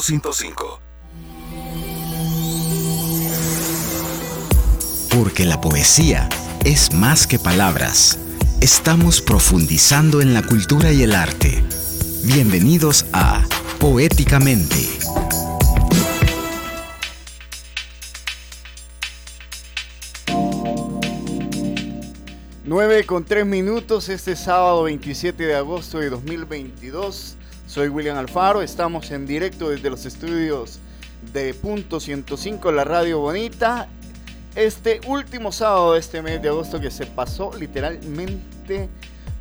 Punto 105. Porque la poesía es más que palabras. Estamos profundizando en la cultura y el arte. Bienvenidos a Poéticamente. 9 con 3 minutos este sábado 27 de agosto de 2022. Soy William Alfaro, estamos en directo desde los estudios de Punto 105, la Radio Bonita. Este último sábado de este mes de agosto que se pasó literalmente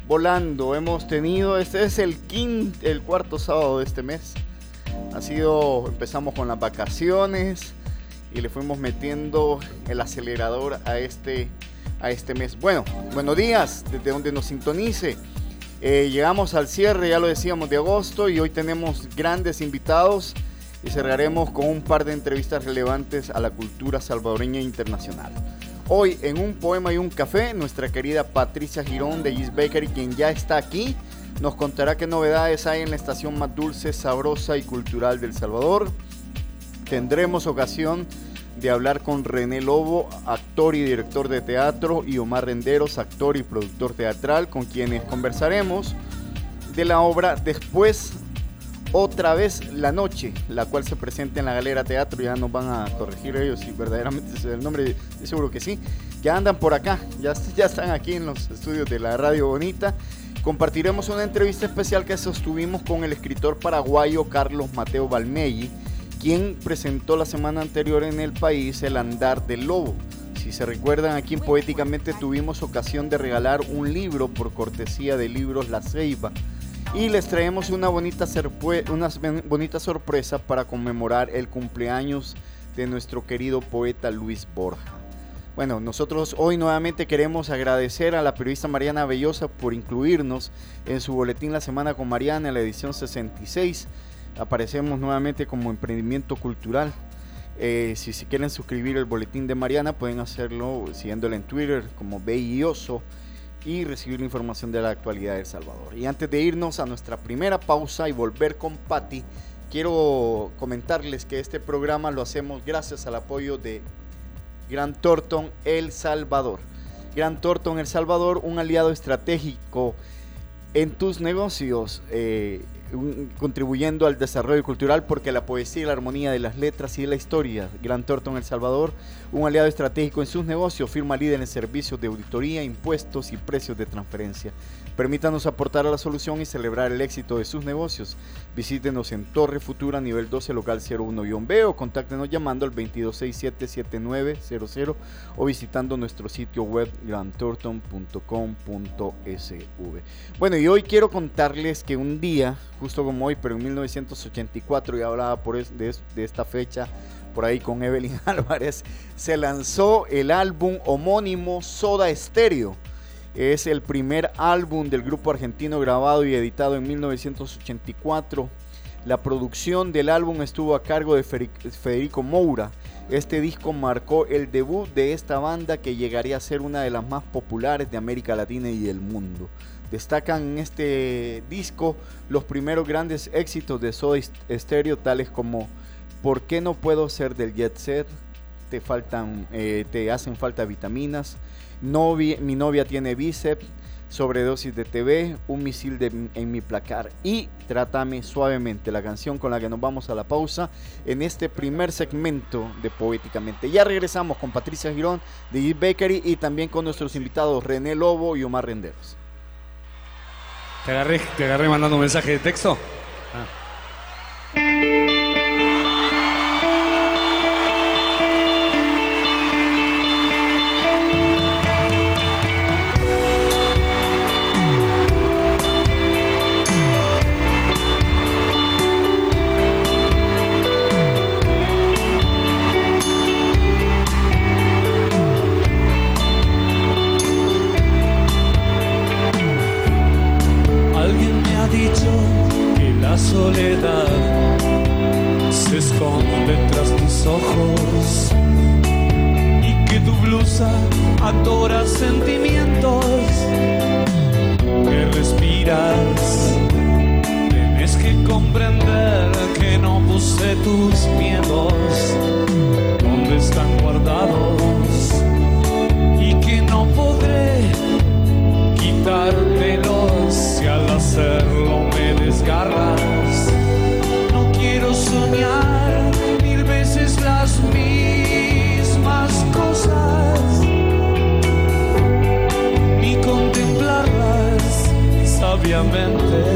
volando. Hemos tenido, este es el quinto, el cuarto sábado de este mes. Ha sido, empezamos con las vacaciones y le fuimos metiendo el acelerador a este a este mes. Bueno, buenos días, desde donde nos sintonice. Eh, llegamos al cierre, ya lo decíamos, de agosto y hoy tenemos grandes invitados y cerraremos con un par de entrevistas relevantes a la cultura salvadoreña internacional. Hoy en un poema y un café, nuestra querida Patricia Girón de Gis Bakery, quien ya está aquí, nos contará qué novedades hay en la estación más dulce, sabrosa y cultural del Salvador. Tendremos ocasión de hablar con René Lobo, actor y director de teatro, y Omar Renderos, actor y productor teatral, con quienes conversaremos de la obra Después, otra vez la noche, la cual se presenta en la Galera Teatro. Ya nos van a corregir ellos si verdaderamente es el nombre, seguro que sí. Ya andan por acá, ya, ya están aquí en los estudios de la Radio Bonita. Compartiremos una entrevista especial que sostuvimos con el escritor paraguayo Carlos Mateo Balmelli quien presentó la semana anterior en el país El Andar del Lobo. Si se recuerdan, aquí en Poéticamente tuvimos ocasión de regalar un libro por cortesía de Libros La Ceiba. Y les traemos una bonita, sorpresa para conmemorar el cumpleaños de nuestro querido poeta Luis Borja. Bueno, nosotros hoy nuevamente queremos agradecer a la periodista Mariana Bellosa por incluirnos en su boletín La Semana con Mariana en la edición 66 aparecemos nuevamente como emprendimiento cultural. Eh, si se quieren suscribir el boletín de Mariana, pueden hacerlo siguiéndola en Twitter como Belloso y recibir la información de la actualidad de El Salvador. Y antes de irnos a nuestra primera pausa y volver con Patti, quiero comentarles que este programa lo hacemos gracias al apoyo de Gran Thornton El Salvador. Gran Thornton El Salvador, un aliado estratégico en tus negocios. Eh, contribuyendo al desarrollo cultural porque la poesía y la armonía de las letras y de la historia. Gran Thornton El Salvador, un aliado estratégico en sus negocios, firma líder en servicios de auditoría, impuestos y precios de transferencia. Permítanos aportar a la solución y celebrar el éxito de sus negocios. Visítenos en Torre Futura, nivel 12, local 01-B o contáctenos llamando al 2267-7900 o visitando nuestro sitio web grantorton.com.sv. Bueno, y hoy quiero contarles que un día, justo como hoy, pero en 1984, ya hablaba por de, de esta fecha por ahí con Evelyn Álvarez, se lanzó el álbum homónimo Soda Stereo es el primer álbum del grupo argentino grabado y editado en 1984. La producción del álbum estuvo a cargo de Federico Moura. Este disco marcó el debut de esta banda que llegaría a ser una de las más populares de América Latina y del mundo. Destacan en este disco los primeros grandes éxitos de Soda Stereo tales como ¿Por qué no puedo ser del jet set? Te faltan, eh, te hacen falta vitaminas, mi novia tiene bíceps, sobredosis de TV, un misil en mi placar y Trátame suavemente, la canción con la que nos vamos a la pausa en este primer segmento de Poéticamente. Ya regresamos con Patricia Girón de G Bakery y también con nuestros invitados René Lobo y Omar Renderos. Te agarré, te agarré mandando un mensaje de texto. Ah. seriamente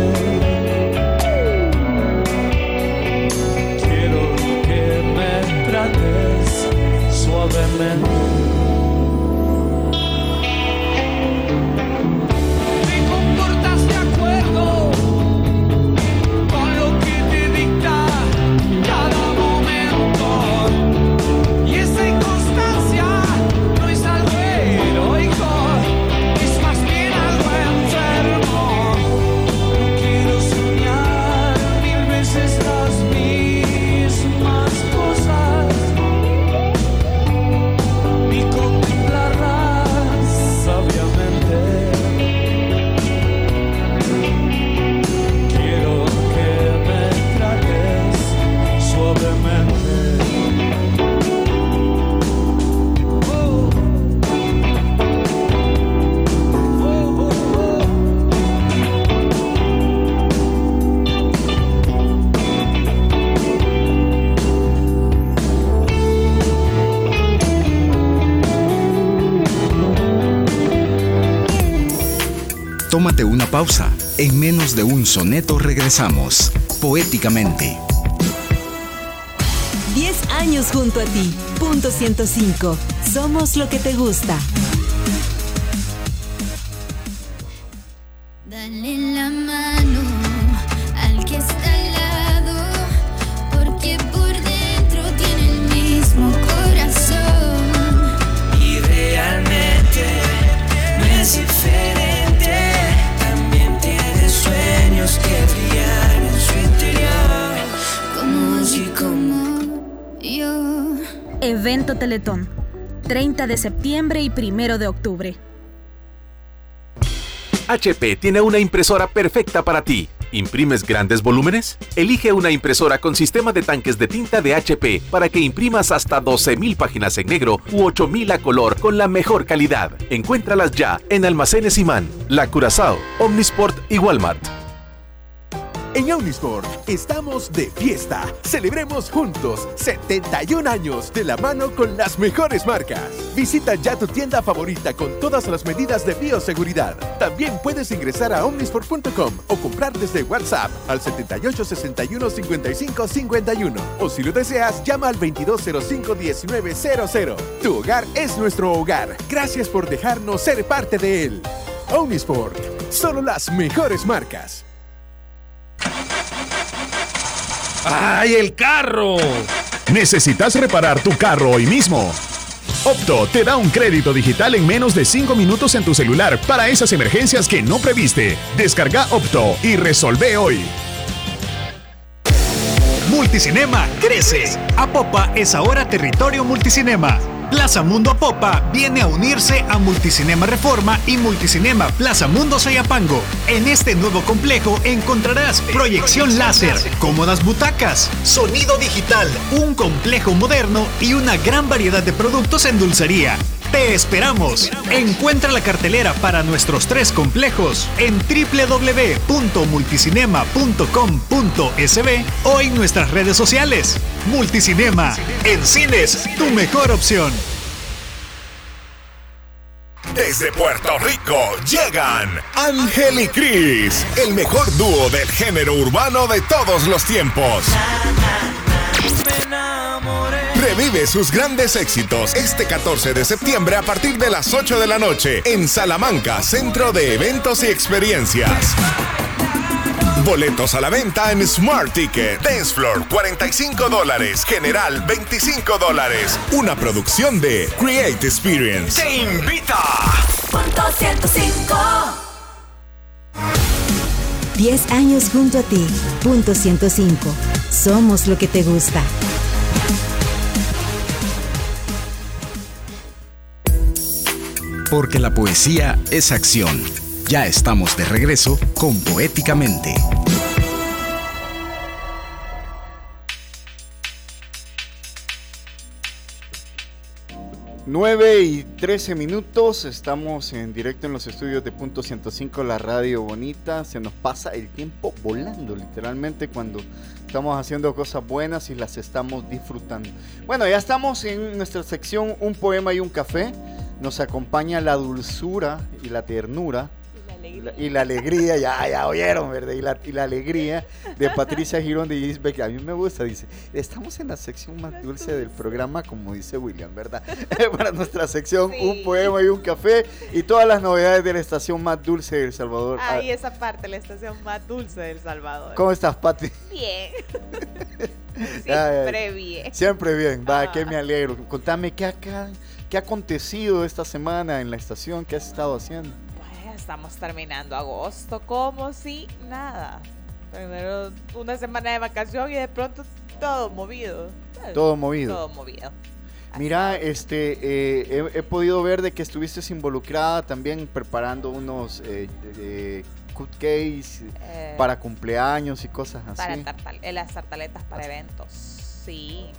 En menos de un soneto regresamos, poéticamente. 10 años junto a ti. Punto 105. Somos lo que te gusta. Evento Teletón, 30 de septiembre y 1 de octubre. HP tiene una impresora perfecta para ti. ¿Imprimes grandes volúmenes? Elige una impresora con sistema de tanques de tinta de HP para que imprimas hasta 12.000 páginas en negro u 8.000 a color con la mejor calidad. Encuéntralas ya en Almacenes Imán, La Curazao, Omnisport y Walmart. En Omnisport estamos de fiesta. Celebremos juntos 71 años de la mano con las mejores marcas. Visita ya tu tienda favorita con todas las medidas de bioseguridad. También puedes ingresar a omnisport.com o comprar desde WhatsApp al 78 61 55 51. O si lo deseas, llama al 2205 1900. Tu hogar es nuestro hogar. Gracias por dejarnos ser parte de él. Omnisport, solo las mejores marcas. ¡Ay, el carro! ¿Necesitas reparar tu carro hoy mismo? Opto te da un crédito digital en menos de 5 minutos en tu celular para esas emergencias que no previste. Descarga Opto y resolve hoy. Multicinema crece. Apopa es ahora territorio multicinema. Plaza Mundo Apopa viene a unirse a Multicinema Reforma y Multicinema Plaza Mundo Sayapango. En este nuevo complejo encontrarás proyección láser, cómodas butacas, sonido digital, un complejo moderno y una gran variedad de productos en dulcería. Te esperamos. Encuentra la cartelera para nuestros tres complejos en www.multicinema.com.sb o en nuestras redes sociales. Multicinema, en cines, tu mejor opción. Desde Puerto Rico llegan Ángel y Cris, el mejor dúo del género urbano de todos los tiempos. Revive sus grandes éxitos este 14 de septiembre a partir de las 8 de la noche en Salamanca, Centro de Eventos y Experiencias. Boletos a la venta en Smart Ticket. Dance Floor, 45 dólares. General, 25 dólares. Una producción de Create Experience. ¡Te invita! Punto 105. 10 años junto a ti. Punto 105. Somos lo que te gusta. Porque la poesía es acción. Ya estamos de regreso con Poéticamente. Nueve y 13 minutos, estamos en directo en los estudios de Punto 105, la radio bonita. Se nos pasa el tiempo volando, literalmente, cuando estamos haciendo cosas buenas y las estamos disfrutando. Bueno, ya estamos en nuestra sección Un poema y un café. Nos acompaña la dulzura y la ternura y la alegría, ya, ya oyeron, ¿verdad? Y la, y la alegría de Patricia Girón de Gisbeck, a mí me gusta, dice, estamos en la sección más dulce del programa, como dice William, ¿verdad? Para nuestra sección, un poema y un café y todas las novedades de la estación más dulce de El Salvador. Ahí esa parte, la estación más dulce de El Salvador. ¿Cómo estás, Pati? Bien. Siempre bien. Siempre bien, va, que me alegro. Contame, ¿qué, acá, ¿qué ha acontecido esta semana en la estación? ¿Qué has estado haciendo? Estamos terminando agosto como si nada. Primero una semana de vacación y de pronto todo movido. Todo movido. Todo movido. Mira, este, eh, he, podido ver de que estuviste involucrada también preparando unos eh, cupcakes eh, para cumpleaños y cosas así. Para las tartaletas para eventos, sí.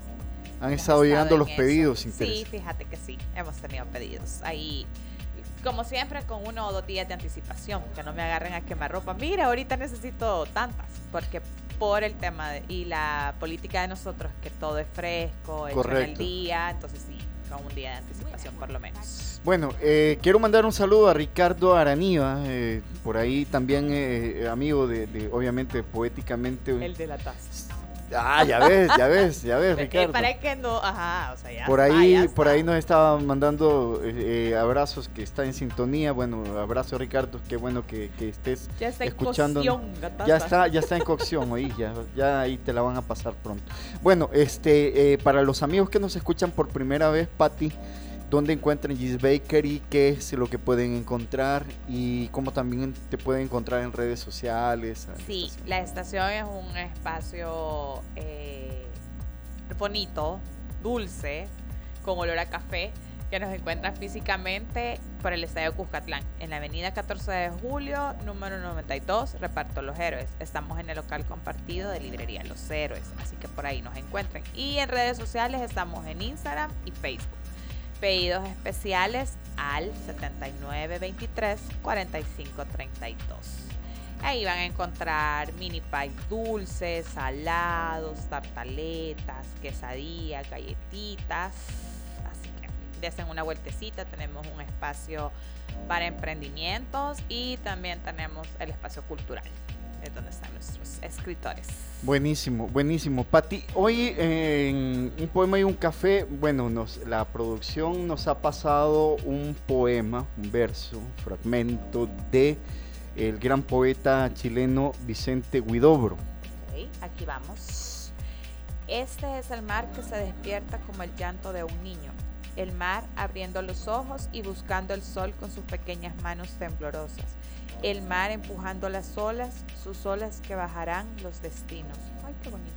Han estado llegando los pedidos. Sí, fíjate que sí, hemos tenido pedidos. Ahí como siempre, con uno o dos días de anticipación, que no me agarren a quemar ropa. Mira, ahorita necesito tantas, porque por el tema y la política de nosotros, que todo es fresco, hecho en el día, entonces sí, con un día de anticipación por lo menos. Bueno, eh, quiero mandar un saludo a Ricardo Araniva, eh, por ahí también eh, amigo de, de, obviamente, poéticamente. El de la taza. Ah, ya ves, ya ves, ya ves, Ricardo. Para que no, ajá, o sea, ya Por ahí, por ahí nos estaba mandando eh, eh, abrazos que está en sintonía. Bueno, abrazo Ricardo, qué bueno que, estés ya está escuchando. En cocción, ya está, ya está en cocción, oí, ya, ya ahí te la van a pasar pronto. Bueno, este, eh, para los amigos que nos escuchan por primera vez, Patti dónde encuentran Gis Bakery, qué es lo que pueden encontrar y cómo también te pueden encontrar en redes sociales. Sí, la estación es un espacio eh, bonito, dulce, con olor a café, que nos encuentran físicamente por el Estadio Cuscatlán, en la avenida 14 de julio, número 92, Reparto Los Héroes. Estamos en el local compartido de Librería Los Héroes, así que por ahí nos encuentran. Y en redes sociales estamos en Instagram y Facebook pedidos especiales al 7923 4532. Ahí van a encontrar mini pie dulces, salados, tartaletas, quesadillas, galletitas. Así que desen una vueltecita. Tenemos un espacio para emprendimientos y también tenemos el espacio cultural, es donde están nuestros escritores. Buenísimo, buenísimo. Pati, hoy en un poema y un café, bueno, nos, la producción nos ha pasado un poema, un verso, un fragmento de el gran poeta chileno Vicente Huidobro. Okay, aquí vamos. Este es el mar que se despierta como el llanto de un niño. El mar abriendo los ojos y buscando el sol con sus pequeñas manos temblorosas el mar empujando las olas, sus olas que bajarán los destinos. Ay, qué bonito.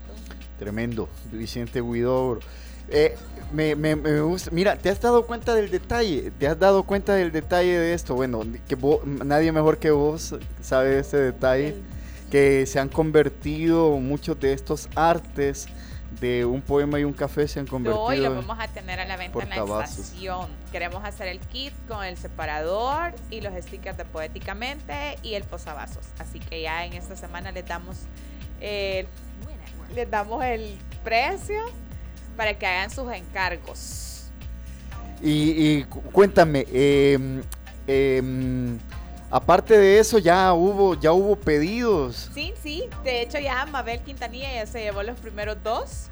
Tremendo, Vicente Huidobro. Eh, me, gusta. Mira, ¿te has dado cuenta del detalle? ¿Te has dado cuenta del detalle de esto? Bueno, que nadie mejor que vos sabe ese detalle. Que se han convertido muchos de estos artes de un poema y un café se han convertido. Hoy lo vamos a tener a la venta en la estación. Queremos hacer el kit con el separador y los stickers de Poéticamente y el posavasos. Así que ya en esta semana les damos, eh, les damos el precio para que hagan sus encargos. Y, cuéntame, em, em, Aparte de eso, ya hubo, ya hubo pedidos. Sí, sí. De hecho, ya Mabel Quintanilla ya se llevó los primeros dos.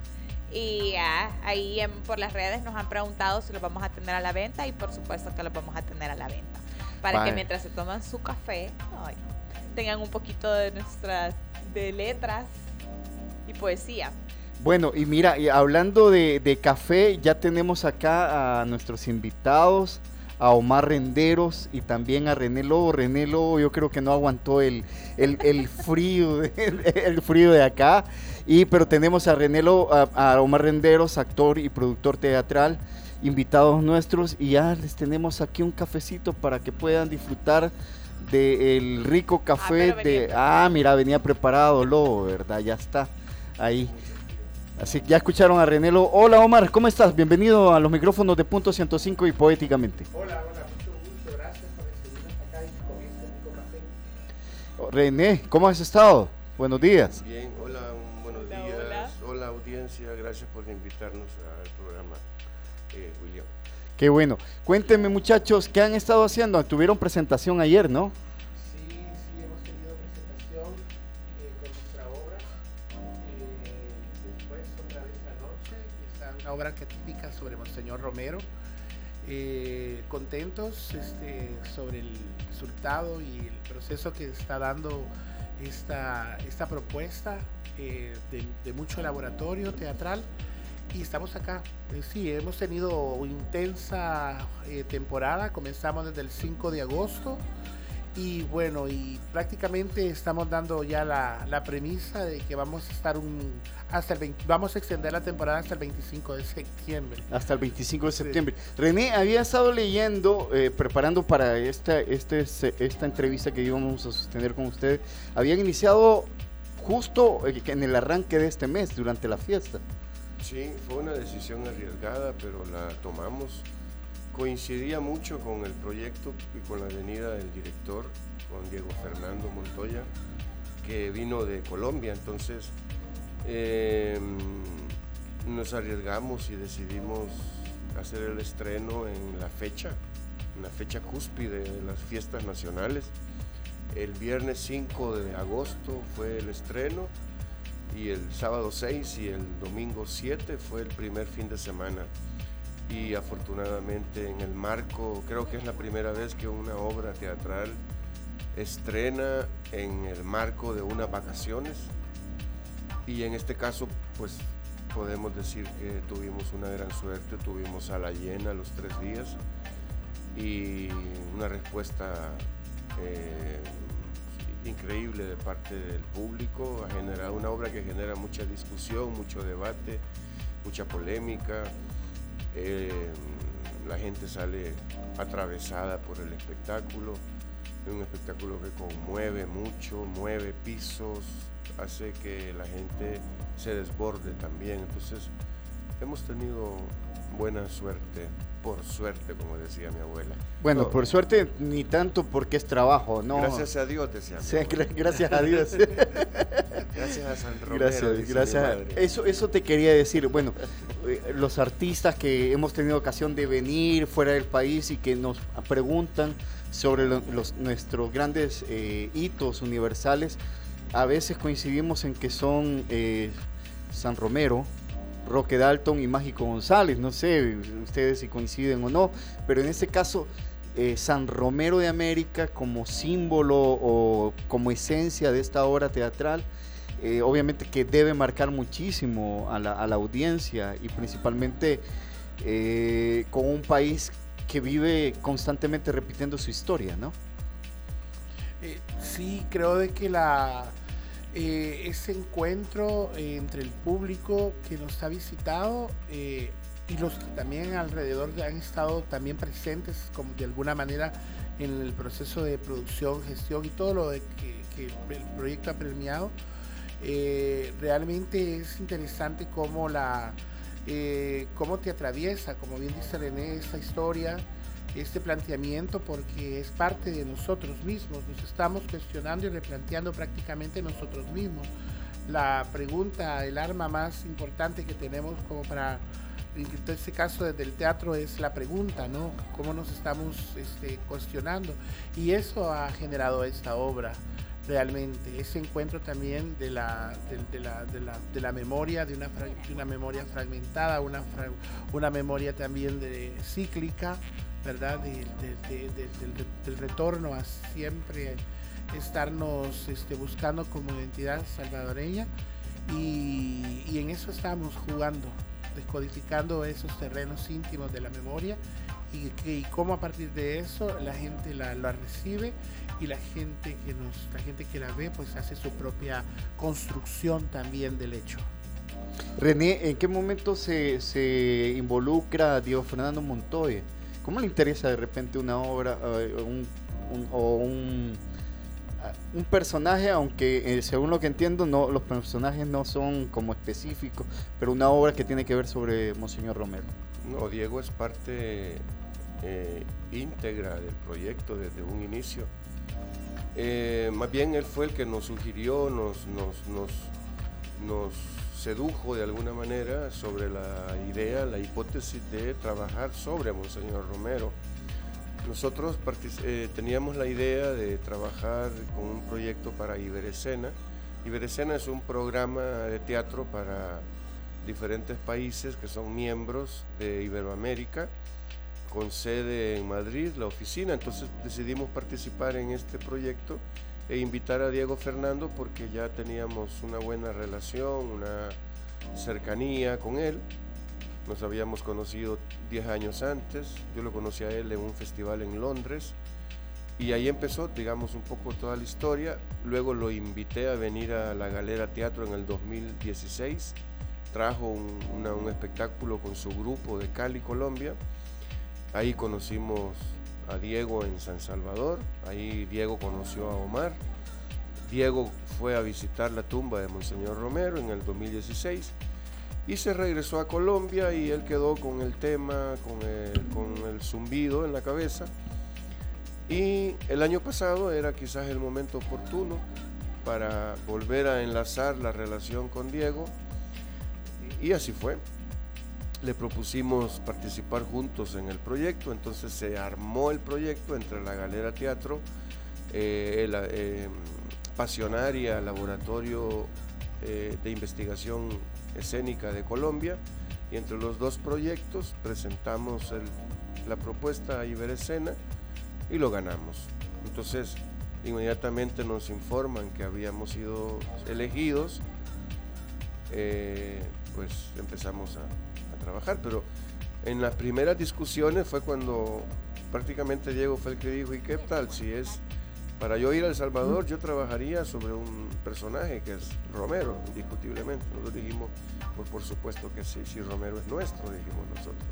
Y ahí por las redes nos han preguntado si los vamos a tener a la venta y por supuesto que los vamos a tener a la venta. Para que mientras se toman su café, tengan un poquito de nuestras de letras y poesía. Bueno, y mira, y hablando de, de café, ya tenemos acá a nuestros invitados a Omar Renderos y también a René Lobo. René Lobo yo creo que no aguantó el, el, frío, el, frío de acá. Y, pero tenemos a René Lobo, a, Omar Renderos, actor y productor teatral, invitados nuestros. Y ya les tenemos aquí un cafecito para que puedan disfrutar del rico café ah, de... Ah, mira, venía preparado Lobo, ¿verdad? Ya está ahí. Así que ya escucharon a Renelo. Hola Omar, ¿cómo estás? Bienvenido a los micrófonos de Punto 105 y Poéticamente. Hola, hola, mucho gusto, gracias por recibirnos acá y con este café. Oh, René, ¿cómo has estado? Buenos días. Bien, hola, buenos días. Hola. audiencia, gracias por invitarnos al programa, eh, William. Qué bueno. Cuéntenme muchachos, ¿qué han estado haciendo? Tuvieron presentación ayer, ¿no? Obra típica sobre Monseñor Romero. Eh, contentos este, sobre el resultado y el proceso que está dando esta, esta propuesta eh, de, de mucho laboratorio teatral y estamos acá. Eh, sí, hemos tenido intensa eh, temporada, comenzamos desde el 5 de agosto y bueno, y prácticamente estamos dando ya la, la premisa de que vamos a estar un hasta el 20 vamos a extender la temporada hasta el 25 de septiembre. Hasta el 25 de septiembre. René, había estado leyendo, eh, preparando para esta, este, esta entrevista que íbamos a sostener con usted, habían iniciado justo eh, en el arranque de este mes, durante la fiesta. Sí, fue una decisión arriesgada, pero la tomamos. Coincidía mucho con el proyecto y con la venida del director, con Diego Fernando Montoya, que vino de Colombia. Entonces, eh, nos arriesgamos y decidimos hacer el estreno en la fecha, en la fecha cúspide de las fiestas nacionales. El viernes 5 de agosto fue el estreno y el sábado 6 y el domingo 7 fue el primer fin de semana. Y afortunadamente en el marco, creo que es la primera vez que una obra teatral estrena en el marco de unas vacaciones. Y en este caso, pues podemos decir que tuvimos una gran suerte, tuvimos a la llena los tres días y una respuesta eh, increíble de parte del público, ha generado una obra que genera mucha discusión, mucho debate, mucha polémica. Eh, la gente sale atravesada por el espectáculo, es un espectáculo que conmueve mucho, mueve pisos, hace que la gente se desborde también. Entonces, hemos tenido buena suerte por suerte, como decía mi abuela. Bueno, por suerte ni tanto porque es trabajo, ¿no? Gracias a Dios, decía. Sí, gracias a Dios. gracias a San Romero. Gracias, gracias. Eso, eso te quería decir. Bueno, eh, los artistas que hemos tenido ocasión de venir fuera del país y que nos preguntan sobre los, nuestros grandes eh, hitos universales, a veces coincidimos en que son eh, San Romero, Roque Dalton y Mágico González. No sé ustedes si coinciden o no, pero en este caso eh, San Romero de América como símbolo o como esencia de esta obra teatral, eh, obviamente que debe marcar muchísimo a la, audiencia y principalmente con un país que vive constantemente repitiendo su historia, ¿no? sí, creo de que la eh, ese encuentro eh, entre el público que nos ha visitado eh, y los que también alrededor han estado también presentes como de alguna manera en el proceso de producción, gestión y todo lo que, el proyecto ha premiado. realmente es interesante cómo, la, cómo te atraviesa, como bien dice René, esta historia este planteamiento porque es parte de nosotros mismos, nos estamos cuestionando y replanteando prácticamente nosotros mismos. La pregunta, el arma más importante que tenemos como para, en este caso desde el teatro, es la pregunta, ¿no? ¿Cómo nos estamos este, cuestionando? Y eso ha generado esta obra realmente, ese encuentro también de la, de, la, de la, de la memoria, de una, una memoria fragmentada, una, una memoria también de, cíclica, ¿verdad? del, retorno a siempre estarnos este, buscando como identidad salvadoreña y, en eso estamos jugando, descodificando esos terrenos íntimos de la memoria y, que, cómo a partir de eso la gente la, recibe y la gente que nos la gente que la ve pues hace su propia construcción también del hecho. René, ¿en qué momento se, se involucra Diego Fernando Montoya? ¿Cómo le interesa de repente una obra eh, o un, un personaje, aunque eh, según lo que entiendo, no, los personajes no son como específicos, pero una obra que tiene que ver sobre Monseñor Romero. No, Diego es parte eh, íntegra del proyecto desde un inicio. Eh, más bien él fue el que nos sugirió, nos, nos, nos, nos sedujo de alguna manera sobre la idea, la hipótesis de trabajar sobre Monseñor Romero. Nosotros eh, teníamos la idea de trabajar con un proyecto para Iberescena. Iberescena es un programa de teatro para diferentes países que son miembros de Iberoamérica, con sede en Madrid, la oficina. Entonces decidimos participar en este proyecto e invitar a Diego Fernando porque ya teníamos una buena relación, una cercanía con él. Nos habíamos conocido 10 años antes, yo lo conocí a él en un festival en Londres y ahí empezó, digamos, un poco toda la historia. Luego lo invité a venir a la Galera Teatro en el 2016. Trajo un, un espectáculo con su grupo de Cali, Colombia. Ahí conocimos a Diego en San Salvador. Ahí Diego conoció a Omar. Diego fue a visitar la tumba de Monseñor Romero en el 2016 y se regresó a Colombia y él quedó con el tema, con el, con el zumbido en la cabeza. Y el año pasado era quizás el momento oportuno para volver a enlazar la relación con Diego y así fue. Le propusimos participar juntos en el proyecto, entonces se armó el proyecto entre la Galera Teatro, eh, eh, Pasionaria, Laboratorio eh, de Investigación Escénica de Colombia y entre los dos proyectos presentamos la propuesta a Iberescena y lo ganamos. Entonces inmediatamente nos informan que habíamos sido elegidos, eh, pues empezamos a trabajar, pero en las primeras discusiones fue cuando prácticamente Diego fue el que dijo, ¿y qué tal si es para yo ir a El Salvador, yo trabajaría sobre un personaje que es Romero, indiscutiblemente. Nosotros dijimos, pues por supuesto que sí, si Romero es nuestro, dijimos nosotros.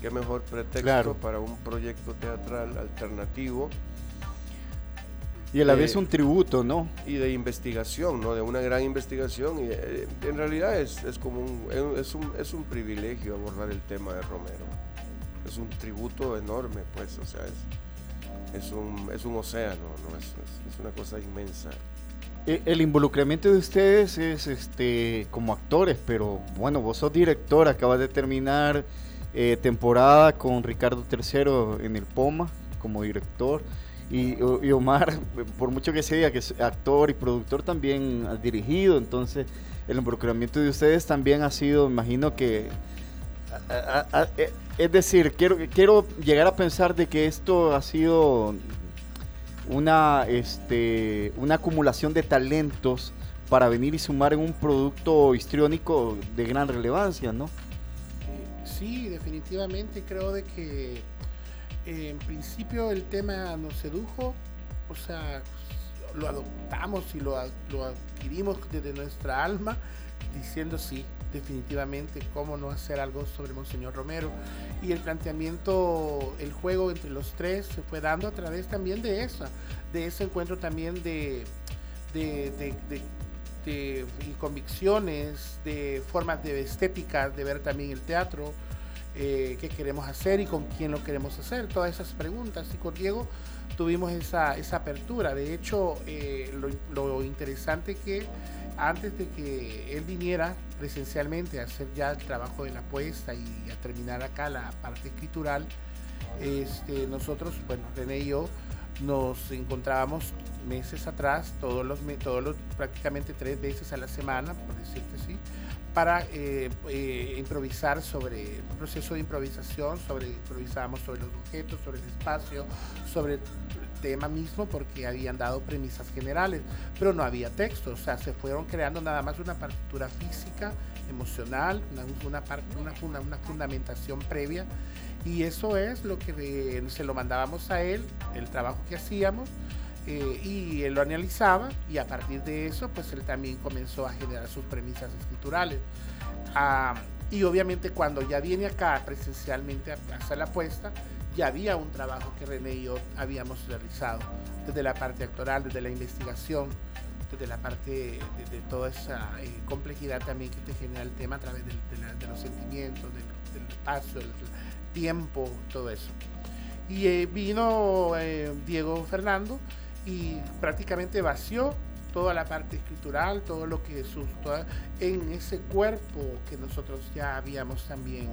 Qué mejor pretexto para un proyecto teatral alternativo. Y a la vez un tributo, ¿no? Y de investigación, ¿no? De una gran investigación. Y eh, en realidad es, es como un es, un, es un privilegio abordar el tema de Romero. Es un tributo enorme, pues, o sea, es, es un, es un océano, ¿no? es, una cosa inmensa. E, el involucramiento de ustedes es este como actores, pero bueno, vos sos director, acabas de terminar eh, temporada con Ricardo III en el Poma como director. Y, Omar, por mucho que sea que es actor y productor, también ha dirigido. Entonces, el involucramiento de ustedes también ha sido, imagino que eh, es decir, quiero, quiero llegar a pensar de que esto ha sido una, este, una acumulación de talentos para venir y sumar en un producto histriónico de gran relevancia, ¿no? Sí, definitivamente creo de que en principio el tema nos sedujo, o sea, lo adoptamos y lo, adquirimos desde nuestra alma, diciendo sí, definitivamente cómo no hacer algo sobre Monseñor Romero. Y el planteamiento, el juego entre los tres se fue dando a través también de esa, de ese encuentro también de, de, convicciones, de formas de estética, de ver también el teatro, eh, qué queremos hacer y con quién lo queremos hacer, todas esas preguntas. Y con Diego tuvimos esa, esa apertura. De hecho, eh, lo, lo interesante que antes de que él viniera presencialmente a hacer ya el trabajo de la puesta y a terminar acá la parte escritural, este, nosotros, bueno, René y yo, nos encontrábamos meses atrás, todos los, todos los, prácticamente tres veces a la semana, por decirte así, para eh, eh, improvisar sobre un proceso de improvisación, sobre improvisábamos sobre los objetos, sobre el espacio, sobre tema mismo porque habían dado premisas generales, pero no había texto, o sea, se fueron creando nada más una partitura física, emocional, una, una, una, fundamentación previa, y eso es lo que se lo mandábamos a él, el trabajo que hacíamos, eh, y él lo analizaba, y a partir de eso, pues él también comenzó a generar sus premisas escriturales. Ah, y obviamente cuando ya viene acá presencialmente a hacer la apuesta, ya había un trabajo que René y yo habíamos realizado, desde la parte actoral, desde la investigación, desde la parte de, toda esa eh, complejidad también que te genera el tema a través de, los sentimientos, del, del paso, del tiempo, todo eso. Y eh, vino eh, Diego Fernando y prácticamente vació toda la parte escritural, todo lo que sus, en ese cuerpo que nosotros ya habíamos también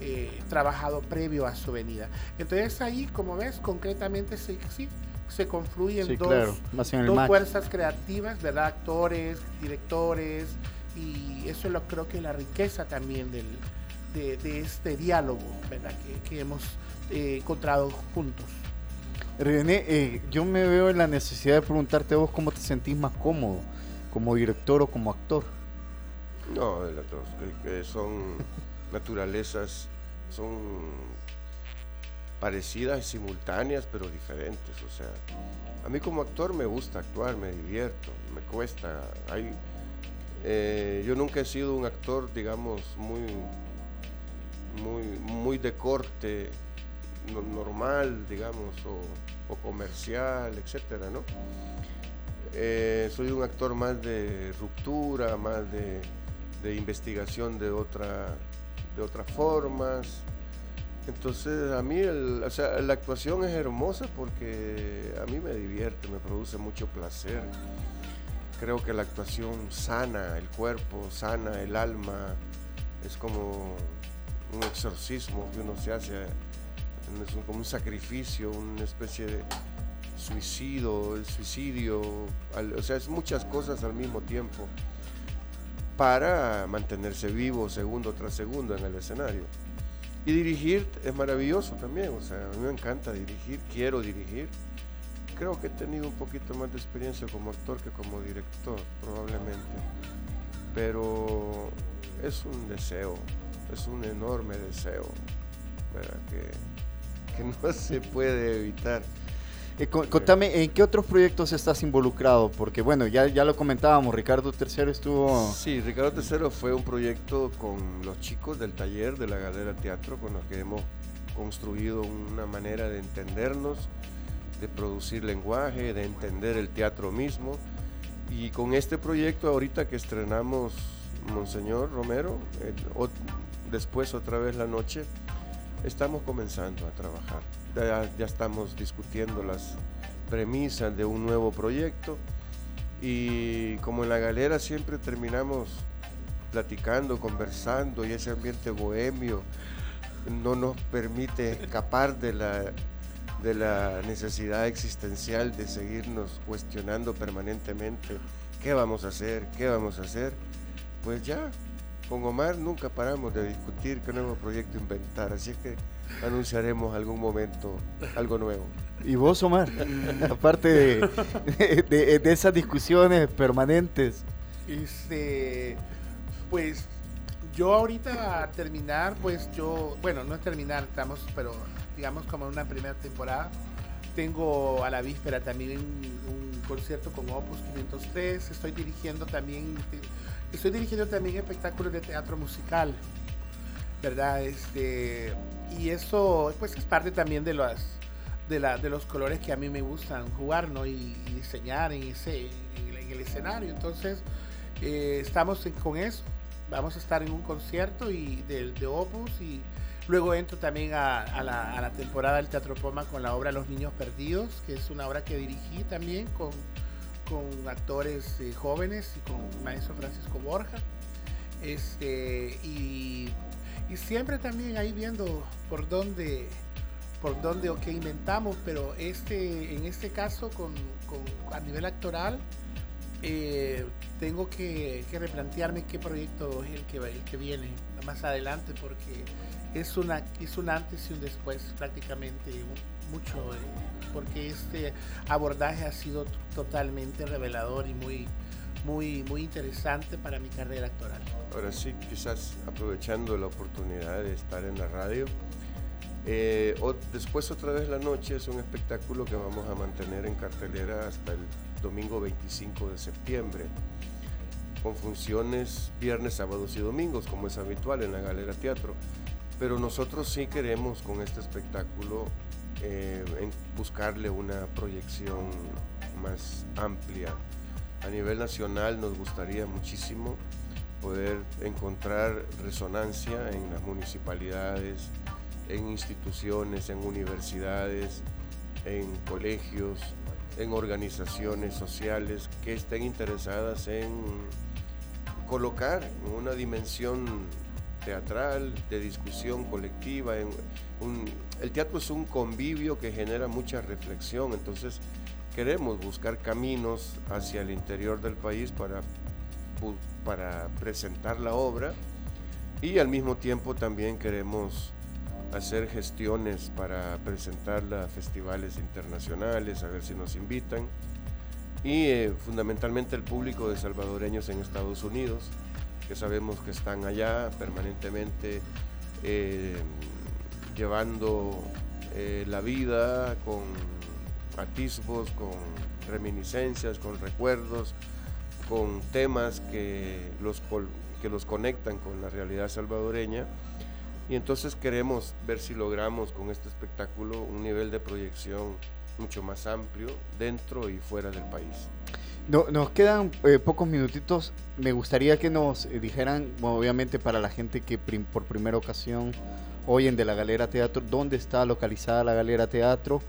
eh, trabajado previo a su venida. Entonces ahí, como ves, concretamente sí, sí se confluyen dos, dos fuerzas creativas, ¿verdad? Actores, directores, y eso lo creo que es la riqueza también del, de, este diálogo, ¿verdad? Que, hemos eh, encontrado juntos. René, eh, yo me veo en la necesidad de preguntarte a vos cómo te sentís más cómodo, como director o como actor. No, de las dos, son naturalezas, son parecidas y simultáneas, pero diferentes. O sea, a mí como actor me gusta actuar, me divierto, me cuesta. Hay, eh, yo nunca he sido un actor, digamos, muy, muy, muy de corte normal, digamos, o, comercial, etcétera, ¿no? Eh, soy un actor más de ruptura, más de, investigación de, otra, de otras formas. Entonces a mí la actuación es hermosa porque a mí me divierte, me produce mucho placer. Creo que la actuación sana el cuerpo, sana el alma, es como un exorcismo que uno se hace es como un sacrificio, una especie de suicidio, el suicidio, o sea, es muchas cosas al mismo tiempo para mantenerse vivo segundo tras segundo en el escenario. Y dirigir es maravilloso también, o sea, a mí me encanta dirigir, quiero dirigir. Creo que he tenido un poquito más de experiencia como actor que como director, probablemente. Pero es un deseo, es un enorme deseo, ¿verdad? Que, no se puede evitar. Eh, contame, ¿en qué otros proyectos estás involucrado? Porque bueno, ya, ya lo comentábamos, Ricardo III estuvo... Sí, Ricardo III fue un proyecto con los chicos del taller de la Galera Teatro, con los que hemos construido una manera de entendernos, de producir lenguaje, de entender el teatro mismo. Y con este proyecto ahorita que estrenamos Monseñor Romero, después otra vez la noche, estamos comenzando a trabajar. Ya, estamos discutiendo las premisas de un nuevo proyecto y como en la galera siempre terminamos platicando, conversando y ese ambiente bohemio no nos permite escapar de la, de la necesidad existencial de seguirnos cuestionando permanentemente qué vamos a hacer, qué vamos a hacer, pues ya con Omar nunca paramos de discutir qué nuevo proyecto inventar, así que anunciaremos algún momento algo nuevo. ¿Y vos, Omar? Aparte de, de, esas discusiones permanentes. Este, pues yo ahorita a terminar, pues yo, bueno, no es terminar, estamos, pero digamos como en una primera temporada. Tengo a la víspera también un concierto con Opus 503, estoy dirigiendo también Estoy dirigiendo también espectáculos de teatro musical, ¿verdad? Este, y eso pues es parte también de los, de, la, de los colores que a mí me gustan jugar ¿no? y, diseñar en, ese, en, el escenario. Entonces, eh, estamos con eso. Vamos a estar en un concierto y de, de Opus y luego entro también a, a, la, a la temporada del Teatro Poma con la obra Los Niños Perdidos, que es una obra que dirigí también con con actores eh, jóvenes y con maestro Francisco Borja. Este, y, siempre también ahí viendo por dónde, por dónde o qué inventamos, pero este, en este caso con, a nivel actoral eh, tengo que, replantearme qué proyecto es el que, el que viene más adelante porque es, una, es un antes y un después prácticamente mucho. Eh, porque este abordaje ha sido totalmente revelador y muy, muy, muy interesante para mi carrera actoral. Ahora sí, quizás aprovechando la oportunidad de estar en la radio, eh, después otra vez la noche es un espectáculo que vamos a mantener en cartelera hasta el domingo 25 de septiembre, con funciones viernes, sábados y domingos, como es habitual en la Galera Teatro. pero nosotros sí queremos con este espectáculo eh, buscarle una proyección más amplia. A nivel nacional nos gustaría muchísimo poder encontrar resonancia en las municipalidades, en instituciones, en universidades, en colegios, en organizaciones sociales que estén interesadas en colocar una dimensión teatral, de discusión colectiva. En el teatro es un convivio que genera mucha reflexión, entonces queremos buscar caminos hacia el interior del país para, para presentar la obra y al mismo tiempo también queremos hacer gestiones para presentarla a festivales internacionales, a ver si nos invitan. Y eh, fundamentalmente el público de salvadoreños en Estados Unidos, que sabemos que están allá permanentemente eh, llevando eh, la vida con atisbos, con reminiscencias, con recuerdos, con temas que los, que los conectan con la realidad salvadoreña y entonces queremos ver si logramos con este espectáculo un nivel de proyección mucho más amplio dentro y fuera del país. No, nos quedan eh, pocos minutitos. Me gustaría que nos eh, dijeran, obviamente para la gente que por primera ocasión oyen de la Galera Teatro, dónde está localizada la Galera Teatro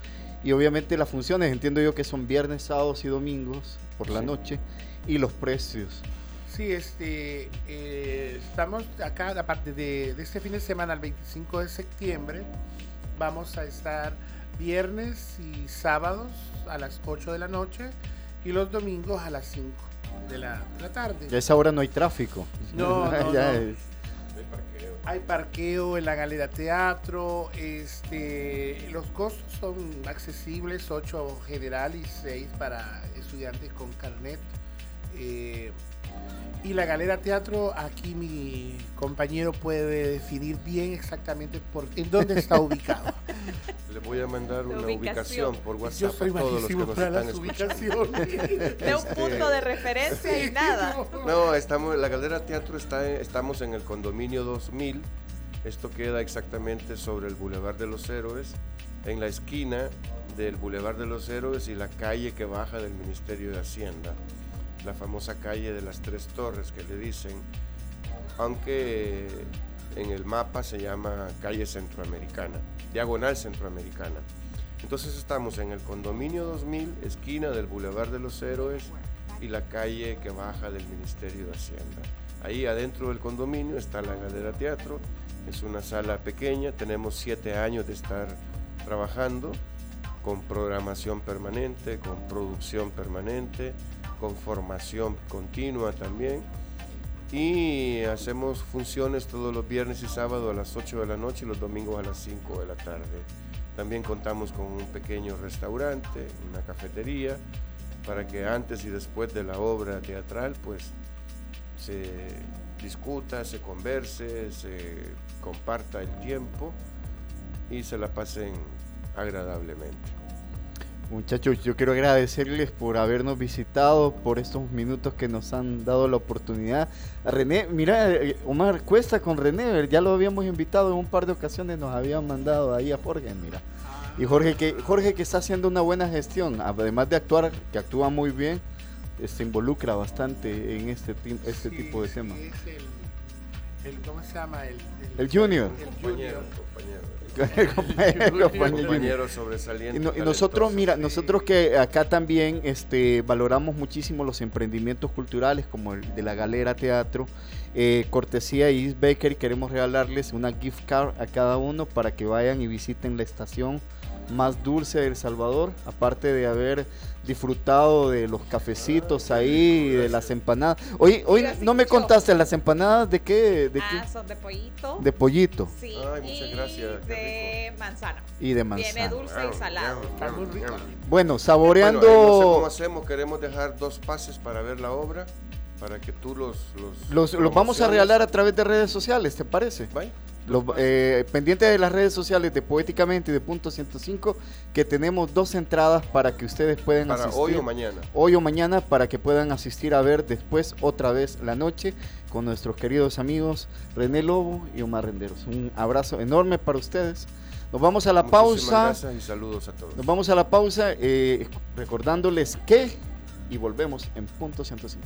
y obviamente las funciones, entiendo yo que son viernes, sábados y domingos por la noche y los precios. Sí, este, eh, estamos acá, aparte de, de, este fin de semana, el 25 de septiembre, vamos a estar viernes y sábados a las 8 de la noche y los domingos a las 5 de la, tarde. Ya a esa hora no hay tráfico. No, no, ya Es... Hay parqueo en la Galera Teatro, este, los costos son accesibles, 8 general y 6 para estudiantes con carnet. Eh, y la Galera Teatro, aquí mi compañero puede definir bien exactamente por, en dónde está ubicado. Le voy a mandar una ubicación. por WhatsApp a todos los que nos están escuchando. De un punto de referencia y nada. No, estamos, la Galera Teatro está, estamos en el condominio 2000. Esto queda exactamente sobre el Boulevard de los Héroes, en la esquina del Boulevard de los Héroes y la calle que baja del Ministerio de Hacienda la famosa calle de las Tres Torres que le dicen, aunque en el mapa se llama calle centroamericana, diagonal centroamericana. Entonces estamos en el condominio 2000, esquina del Boulevard de los Héroes y la calle que baja del Ministerio de Hacienda. Ahí adentro del condominio está la Galera Teatro, es una sala pequeña, tenemos siete años de estar trabajando con programación permanente, con producción permanente, con formación continua también. Y hacemos funciones todos los viernes y sábados a las 8 de la noche y los domingos a las 5 de la tarde. También contamos con un pequeño restaurante, una cafetería, para que antes y después de la obra teatral pues se discuta, se converse, se comparta el tiempo y se la pasen agradablemente. Muchachos, yo quiero agradecerles por habernos visitado, por estos minutos que nos han dado la oportunidad. René, mira, eh, Omar Cuesta con René, ya lo habíamos invitado en un par de ocasiones, nos habían mandado ahí a Jorge, mira. Y Jorge que, Jorge que está haciendo una buena gestión, además de actuar, que actúa muy bien, se involucra bastante en este, este tipo de temas. el, ¿cómo se llama? El, el, junior. El junior. compañero, sobresaliente. Y, nosotros, mira, nosotros que acá también este, valoramos muchísimo los emprendimientos culturales como el de la Galera Teatro. Eh, cortesía Is Baker, queremos regalarles una gift card a cada uno para que vayan y visiten la estación más dulce de El Salvador, aparte de haber disfrutado de los cafecitos ahí, de las empanadas. Hoy, hoy no me contaste las empanadas de qué, de ah, son de pollito. De pollito. Sí. Ay, muchas gracias. De manzana. Y de manzana. Tiene dulce y salado. Bueno, saboreando. Bueno, ¿cómo hacemos? Queremos dejar dos pases para ver la obra, para que tú los los, los, vamos a regalar a través de redes sociales, ¿te parece? Los, eh, pendiente de las redes sociales de Poéticamente y de Punto 105, que tenemos dos entradas para que ustedes puedan Para asistir. hoy o mañana. Hoy o mañana para que puedan asistir a ver después otra vez la noche con nuestros queridos amigos René Lobo y Omar Renderos. Un abrazo enorme para ustedes. Nos vamos a la Muchísimas pausa. Gracias y saludos a todos. Nos vamos a la pausa eh, recordándoles que y volvemos en punto 105.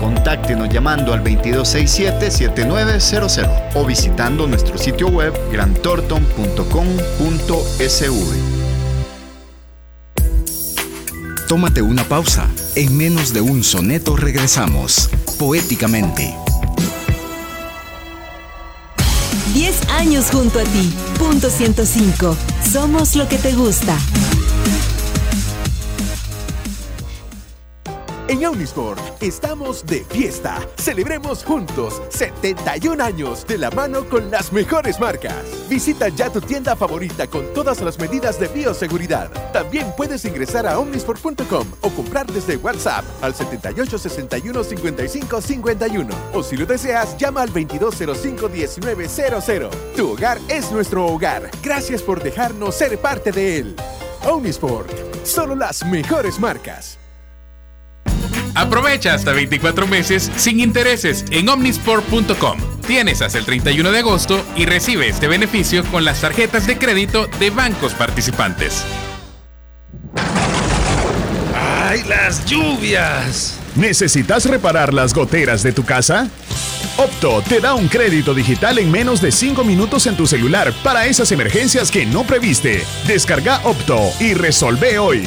Contáctenos llamando al 2267-7900 o visitando nuestro sitio web grantorton.com.sv. Tómate una pausa. En menos de un soneto regresamos, poéticamente. 10 años junto a ti. Punto 105. Somos lo que te gusta. En Omnisport estamos de fiesta. Celebremos juntos 71 años de la mano con las mejores marcas. Visita ya tu tienda favorita con todas las medidas de bioseguridad. También puedes ingresar a omnisport.com o comprar desde WhatsApp al 78 61 55 51. O si lo deseas, llama al 2205 1900. Tu hogar es nuestro hogar. Gracias por dejarnos ser parte de él. Omnisport, solo las mejores marcas. Aprovecha hasta 24 meses sin intereses en omnisport.com. Tienes hasta el 31 de agosto y recibe este beneficio con las tarjetas de crédito de bancos participantes. ¡Ay, las lluvias! ¿Necesitas reparar las goteras de tu casa? Opto te da un crédito digital en menos de 5 minutos en tu celular para esas emergencias que no previste. Descarga Opto y resolve hoy.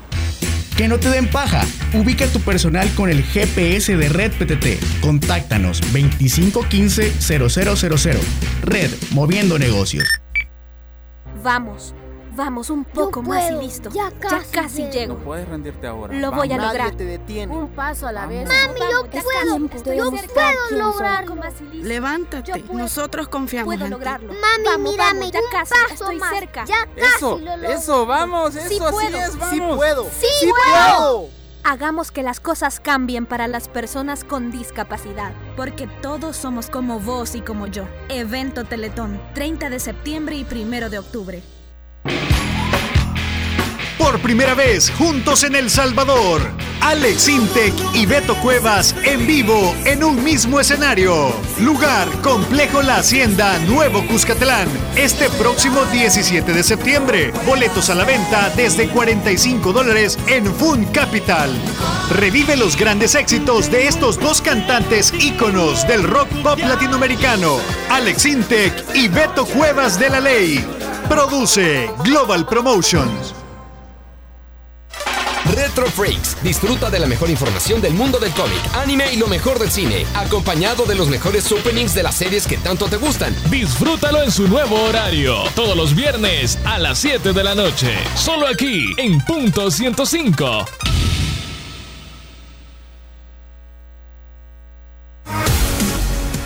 Que no te den paja. Ubica tu personal con el GPS de Red PTT. Contáctanos 2515-0000. Red, moviendo negocios. Vamos, vamos un poco más y listo. Ya casi, llego. puedes rendirte ahora. Lo voy a Nadie lograr. te detiene. Un paso a la vez. Mami, yo puedo. Yo puedo lograrlo. Levántate, nosotros confiamos Puedo en ti. lograrlo. Mami, vamos, mírame, vamos, ya un casi, paso estoy más. cerca. Ya Eso, eso, vamos, eso, Sí así puedo. es, vamos. Sí puedo. ¡Sí, puedo! Hagamos que las cosas cambien para las personas con discapacidad, porque todos somos como vos y como yo. Evento Teletón, 30 de septiembre y 1 de octubre. Por primera vez, juntos en El Salvador, Alex Intec y Beto Cuevas en vivo en un mismo escenario. Lugar, Complejo La Hacienda, Nuevo Cuscatlán. Este próximo 17 de septiembre. Boletos a la venta desde 45 dólares en Fun Capital. Revive los grandes éxitos de estos dos cantantes íconos del rock pop latinoamericano. Alex Intec y Beto Cuevas de la Ley. Produce Global Promotions. Retro Freaks. Disfruta de la mejor información del mundo del cómic, anime y lo mejor del cine, acompañado de los mejores openings de las series que tanto te gustan. Disfrútalo en su nuevo horario, todos los viernes a las 7 de la noche, solo aquí en Punto 105.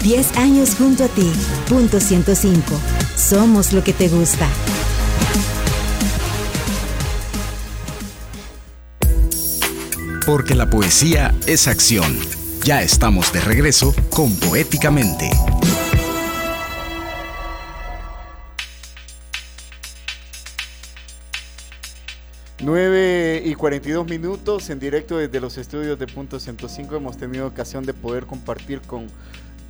Diez años junto a ti. Punto 105. Somos lo que te gusta. porque la poesía es acción. Ya estamos de regreso con Poéticamente. 9 y 42 minutos en directo desde los estudios de Punto 105 hemos tenido ocasión de poder compartir con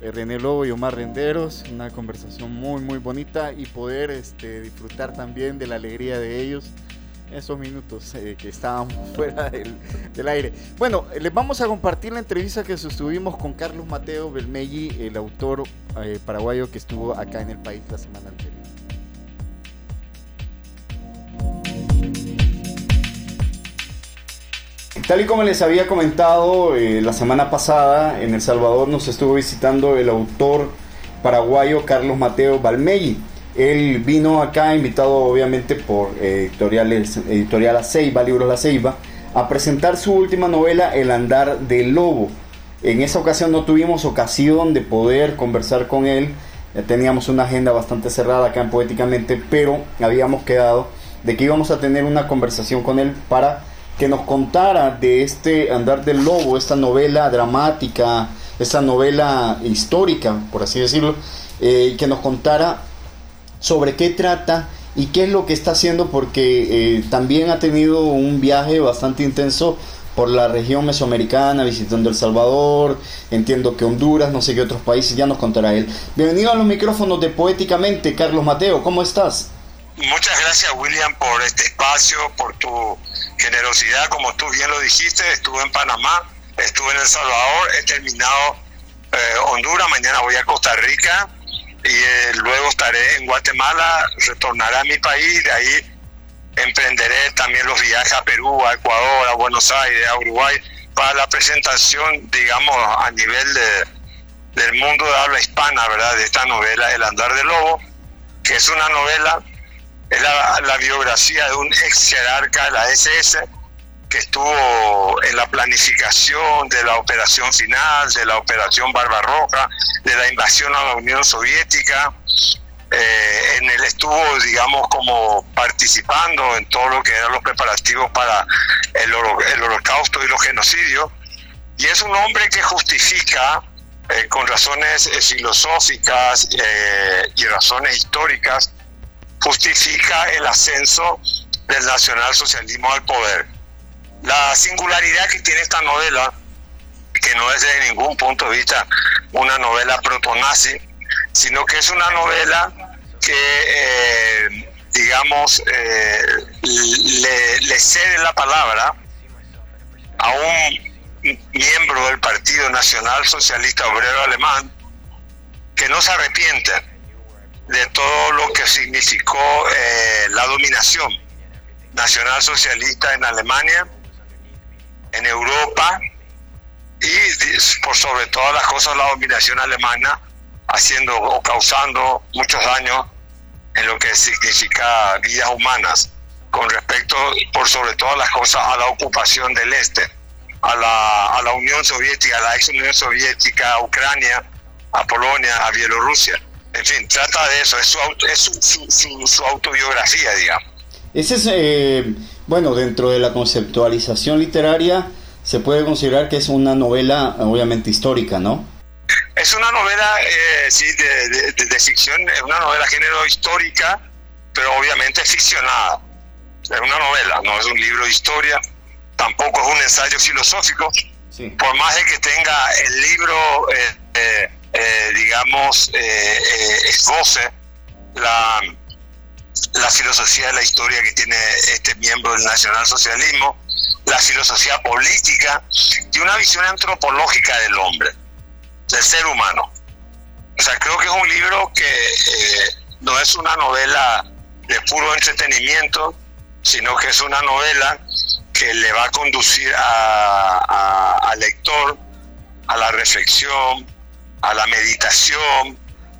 René Lobo y Omar Renderos una conversación muy muy bonita y poder este, disfrutar también de la alegría de ellos esos minutos eh, que estábamos fuera del, aire. Bueno, les vamos a compartir la entrevista que sostuvimos con Carlos Mateo Belmelli, el autor eh, paraguayo que estuvo acá en el país la semana anterior. Tal y como les había comentado eh, la semana pasada, en El Salvador nos estuvo visitando el autor paraguayo Carlos Mateo Balmelli. Él vino acá, invitado obviamente por eh, editoriales, Editorial Aceiba, Libros La Ceiba, a presentar su última novela, El Andar del Lobo. En esa ocasión no tuvimos ocasión de poder conversar con él, teníamos una agenda bastante cerrada acá en Poéticamente, pero habíamos quedado de que íbamos a tener una conversación con él para que nos contara de este Andar del Lobo, esta novela dramática, esta novela histórica, por así decirlo, eh, que nos contara sobre qué trata y qué es lo que está haciendo, porque eh, también ha tenido un viaje bastante intenso por la región mesoamericana, visitando El Salvador, entiendo que Honduras, no sé qué otros países, ya nos contará él. Bienvenido a los micrófonos de Poéticamente, Carlos Mateo, ¿cómo estás? Muchas gracias William por este espacio, por tu generosidad, como tú bien lo dijiste, estuve en Panamá, estuve en El Salvador, he terminado eh, Honduras, mañana voy a Costa Rica y eh, luego estaré en Guatemala, retornaré a mi país, de ahí emprenderé también los viajes a Perú, a Ecuador, a Buenos Aires, a Uruguay, para la presentación, digamos, a nivel de, del mundo de habla hispana, ¿verdad? De esta novela, El Andar del Lobo, que es una novela es la, biografía de un ex jerarca de la SS que estuvo en la planificación de la operación final, de la operación Barbarroja, de la invasión a la Unión Soviética. Eh, en él estuvo, digamos, como participando en todo lo que eran los preparativos para el, holocausto y los genocidios. Y es un hombre que justifica, eh, con razones eh, filosóficas y razones históricas, justifica el ascenso del nacionalsocialismo al poder. La singularidad que tiene esta novela, que no es de ningún punto de vista una novela proto-nazi, sino que es una novela que, eh, digamos, eh, le, le cede la palabra a un miembro del Partido Nacional Socialista Obrero Alemán que no se arrepiente de todo lo que significó eh, la dominación nacional socialista en Alemania, en Europa y por sobre todas las cosas la dominación alemana haciendo o causando muchos daños en lo que significa vidas humanas con respecto por sobre todas las cosas a la ocupación del este, a la, a la Unión Soviética, a la ex Unión Soviética, a Ucrania, a Polonia, a Bielorrusia en fin, trata de eso, es su, su, autobiografía, digamos. Ese es, eh, bueno, dentro de la conceptualización literaria se puede considerar que es una novela obviamente histórica, ¿no? Es una novela, eh, sí, de, de, ficción, es una novela género histórica, pero obviamente ficcionada. Es una novela, no es un libro de historia, tampoco es un ensayo filosófico. Por más de que tenga el libro eh, eh digamos, eh, eh, esboce la, la filosofía de la historia que tiene este miembro del nacionalsocialismo, la filosofía política y una visión antropológica del hombre, del ser humano. O sea, creo que es un libro que eh, no es una novela de puro entretenimiento, sino que es una novela que le va a conducir al lector a la reflexión, a la meditación,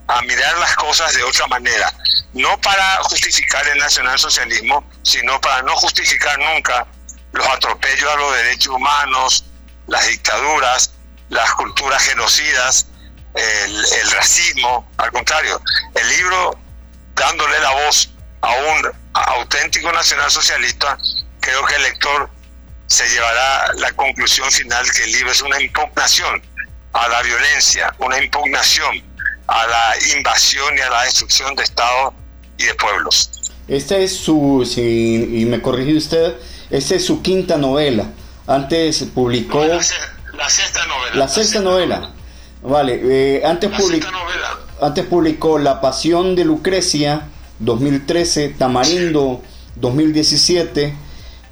a mirar las cosas de otra manera, no para justificar el nacionalsocialismo, sino para no justificar nunca los atropellos a los derechos humanos, las dictaduras, las culturas genocidas, el, racismo, al contrario, el libro dándole la voz a un auténtico nacionalsocialista, creo que el lector se llevará la conclusión final que el libro es una impugnación a la violencia, una impugnación a la invasión y a la destrucción de Estados y de pueblos. Esta es su, si, y me corrige usted, esta es su quinta novela. Antes publicó... la, sexta novela. La sexta novela. Vale, eh, antes, publicó, antes publicó La Pasión de Lucrecia, 2013, Tamarindo, 2017,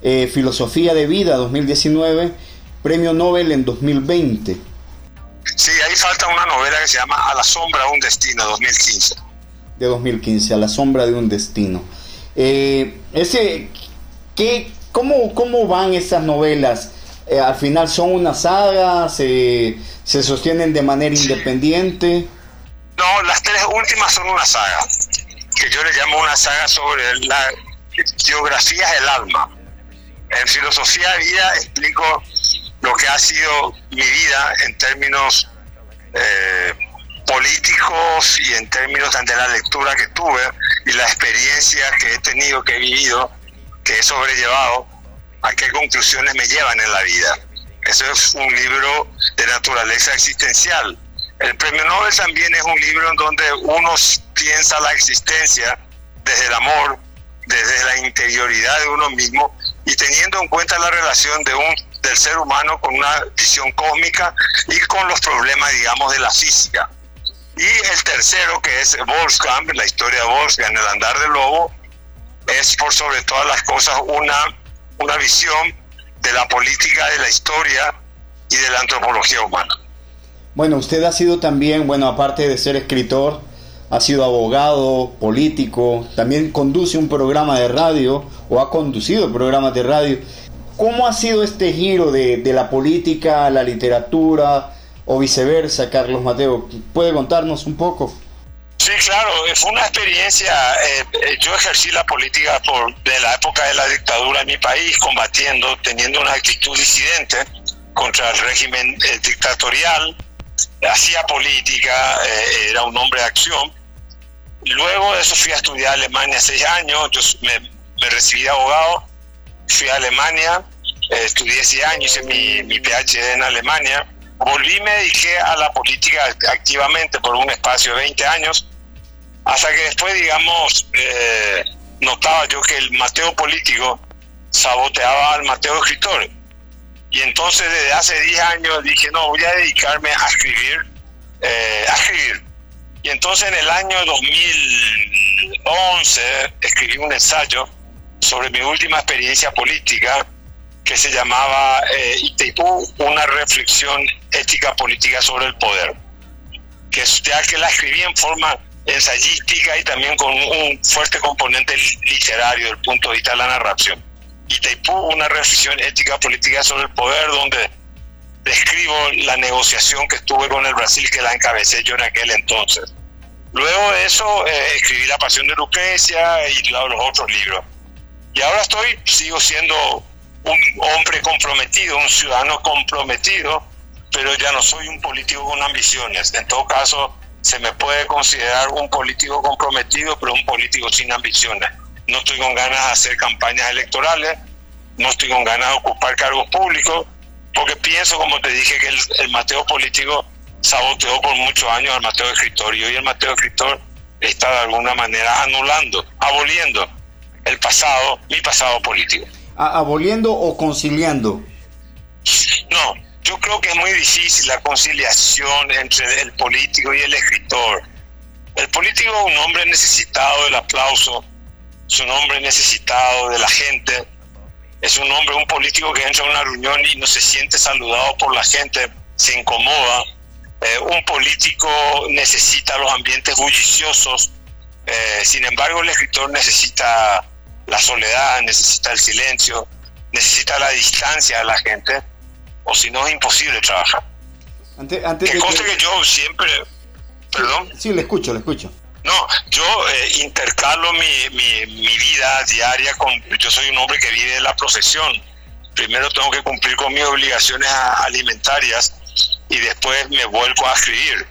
eh, Filosofía de Vida, 2019, Premio Nobel en 2020. Sí, ahí falta una novela que se llama A la sombra de un destino, 2015. De 2015, A la sombra de un destino. Eh, ese, ¿qué, cómo, ¿Cómo van esas novelas? Eh, al final son una saga, se, se sostienen de manera independiente. No, las tres últimas son una saga, que yo le llamo una saga sobre la geografía del alma. En filosofía de vida explico lo que ha sido mi vida en términos eh, políticos y en términos de la lectura que tuve y la experiencia que he tenido, que he vivido, que he sobrellevado, a qué conclusiones me llevan en la vida. Eso es un libro de naturaleza existencial. El premio Nobel también es un libro en donde uno piensa la existencia desde el amor, desde la interioridad de uno mismo y teniendo en cuenta la relación de un del ser humano con una visión cósmica y con los problemas, digamos, de la física. Y el tercero, que es Wolfgang, la historia de Wolfgang, el andar del lobo, es por sobre todas las cosas una, una visión de la política, de la historia y de la antropología humana. Bueno, usted ha sido también, bueno, aparte de ser escritor, ha sido abogado, político, también conduce un programa de radio o ha conducido programas de radio. ¿Cómo ha sido este giro de, de la política a la literatura o viceversa, Carlos Mateo? ¿Puede contarnos un poco? Sí, claro, fue una experiencia. Eh, eh, yo ejercí la política por de la época de la dictadura en mi país, combatiendo, teniendo una actitud disidente contra el régimen eh, dictatorial. Hacía política, era un hombre de acción. Luego de eso fui a estudiar a Alemania seis años. Yo me, me recibí de abogado fui a Alemania, eh, estudié ese año, hice mi, mi PhD en Alemania, volví me dediqué a la política activamente por un espacio de 20 años, hasta que después, digamos, eh, notaba yo que el Mateo político saboteaba al Mateo escritor. Y entonces desde hace 10 años dije, no, voy a dedicarme a escribir, eh, a escribir. Y entonces en el año 2011 escribí un ensayo sobre mi última experiencia política que se llamaba eh, Itaipú, una reflexión ética política sobre el poder, que ya que la escribí en forma ensayística y también con un fuerte componente literario desde el punto de vista de la narración. Itaipú, una reflexión ética política sobre el poder, donde describo la negociación que estuve con el Brasil, que la encabecé yo en aquel entonces. Luego de eso, eh, escribí La Pasión de Lucrecia y los otros libros. Y ahora estoy, sigo siendo un hombre comprometido, un ciudadano comprometido, pero ya no soy un político con ambiciones. En todo caso, se me puede considerar un político comprometido, pero un político sin ambiciones. No estoy con ganas de hacer campañas electorales, no estoy con ganas de ocupar cargos públicos, porque pienso, como te dije, que el, Mateo político saboteó por muchos años al Mateo escritor y hoy el Mateo escritor está de alguna manera anulando, aboliendo el pasado, mi pasado político. ¿Aboliendo o conciliando? No, yo creo que es muy difícil la conciliación entre el político y el escritor. El político es un hombre necesitado del aplauso, es un hombre necesitado de la gente, es un hombre, un político que entra a una reunión y no se siente saludado por la gente, se incomoda. Eh, un político necesita los ambientes bulliciosos, eh, sin embargo el escritor necesita la soledad, necesita el silencio, necesita la distancia de la gente, o si no es imposible trabajar. Antes, antes que conste que... yo siempre, perdón. Sí, le escucho, le escucho. No, yo eh, intercalo mi, mi, mi, vida diaria con, yo soy un hombre que vive la profesión. Primero tengo que cumplir con mis obligaciones alimentarias y después me vuelvo a escribir.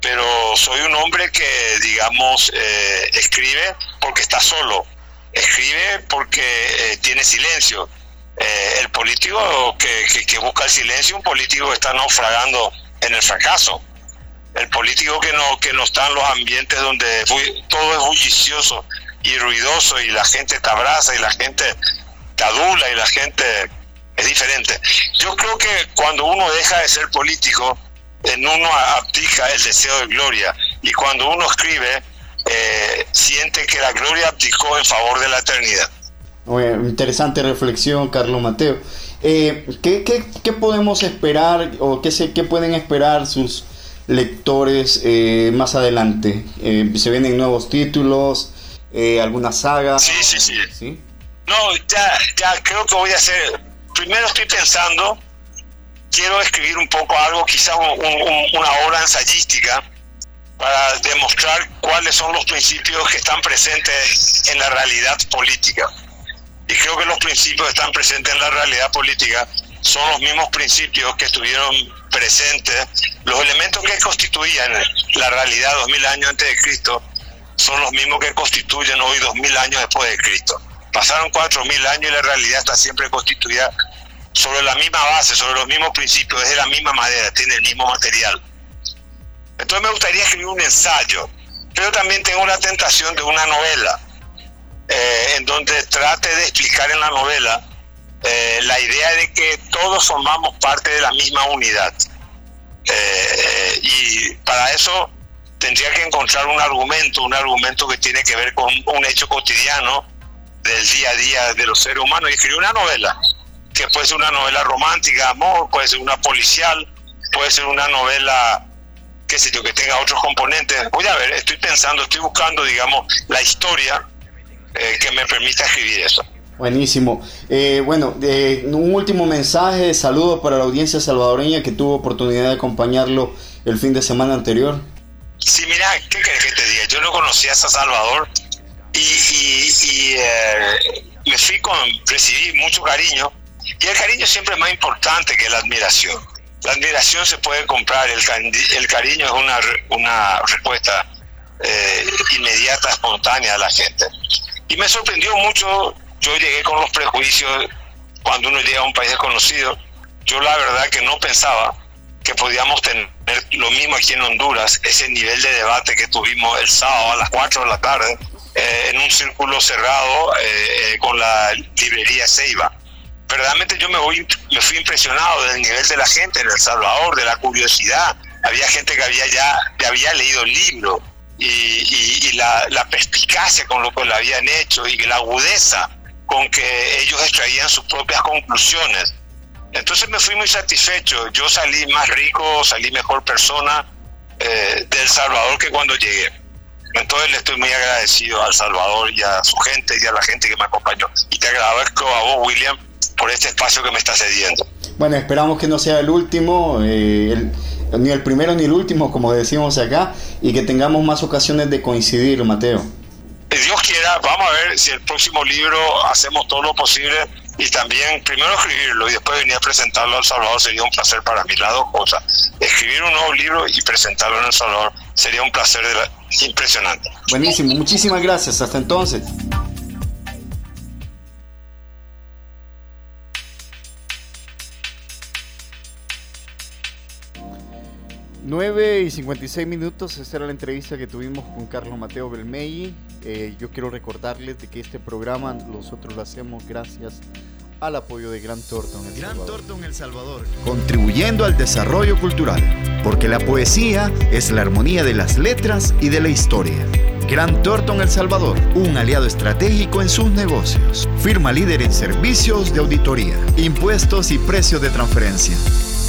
Pero soy un hombre que, digamos, eh, escribe porque está solo escribe porque eh, tiene silencio Eh, el político que, que, busca el silencio, un político que está naufragando en el fracaso. El político que no, que no está en los ambientes donde todo es bullicioso y ruidoso y la gente te abraza y la gente te adula y la gente es diferente. Yo creo que cuando uno deja de ser político, en uno abdica el deseo de gloria y cuando uno escribe, eh, siente que la gloria abdicó en favor de la eternidad. interesante reflexión, Carlos Mateo. Eh, ¿qué, qué, qué, podemos esperar o qué, se, qué pueden esperar sus lectores eh, más adelante? ¿Se vienen nuevos títulos? ¿Alguna saga? Sí, sí, sí, sí. No, ya, ya creo que voy a hacer. Primero estoy pensando, quiero escribir un poco algo, quizás una obra ensayística para demostrar cuáles son los principios que están presentes en la realidad política. Y creo que los principios que están presentes en la realidad política son los mismos principios que estuvieron presentes, los elementos que constituían la realidad dos mil años antes de Cristo son los mismos que constituyen hoy dos mil años después de Cristo. Pasaron cuatro mil años y la realidad está siempre constituida sobre la misma base, sobre los mismos principios, es de la misma madera, tiene el mismo material. Entonces me gustaría escribir un ensayo, pero también tengo la tentación de una novela, eh, en donde trate de explicar en la novela eh, la idea de que todos formamos parte de la misma unidad. Eh, y para eso tendría que encontrar un argumento, un argumento que tiene que ver con un hecho cotidiano del día a día de los seres humanos y escribir una novela, que puede ser una novela romántica, amor, puede ser una policial, puede ser una novela qué sé yo, que tenga otros componentes. Voy a ver, estoy pensando, estoy buscando, digamos, la historia eh, que me permita escribir eso. Buenísimo. Eh, bueno, eh, un último mensaje, saludos para la audiencia salvadoreña que tuvo oportunidad de acompañarlo el fin de semana anterior. Sí, mira, ¿qué querés que te diga? Yo no conocía a Salvador y, y, me fui con, recibí mucho cariño y el cariño siempre es más importante que la admiración. La admiración se puede comprar, el, el cariño es una, una respuesta eh, inmediata, espontánea a la gente. Y me sorprendió mucho, yo llegué con los prejuicios cuando uno llega a un país desconocido, yo la verdad que no pensaba que podíamos tener lo mismo aquí en Honduras, ese nivel de debate que tuvimos el sábado a las 4 de la tarde, eh, en un círculo cerrado eh, con la librería Ceiba verdaderamente yo me, voy, me fui impresionado del nivel de la gente en El Salvador, de la curiosidad. Había gente que había ya, había leído el libro y, la, perspicacia con lo que lo habían hecho y la agudeza con que ellos extraían sus propias conclusiones. Entonces me fui muy satisfecho. Yo salí más rico, salí mejor persona eh, Salvador que cuando llegué. Entonces le estoy muy agradecido al Salvador y a su gente y a la gente que me acompañó. Y te agradezco a vos, William, por este espacio que me está cediendo. Bueno, esperamos que no sea el último, eh, ni el primero ni el último, como decimos acá, y que tengamos más ocasiones de coincidir, Mateo. Dios quiera, vamos a ver si el próximo libro hacemos todo lo posible y también primero escribirlo y después venir a presentarlo al Salvador sería un placer para mí, las dos cosas. Escribir un nuevo libro y presentarlo en El Salvador sería un placer impresionante. Buenísimo, muchísimas gracias, hasta entonces. 9 y 56 minutos, esta era la entrevista que tuvimos con Carlos Mateo Belmeyi. Eh, yo quiero recordarles de que este programa nosotros lo hacemos gracias al apoyo de Gran Torton El Gran Torton El Salvador, contribuyendo al desarrollo cultural, porque la poesía es la armonía de las letras y de la historia. Gran Torton El Salvador, un aliado estratégico en sus negocios. Firma líder en servicios de auditoría, impuestos y precios de transferencia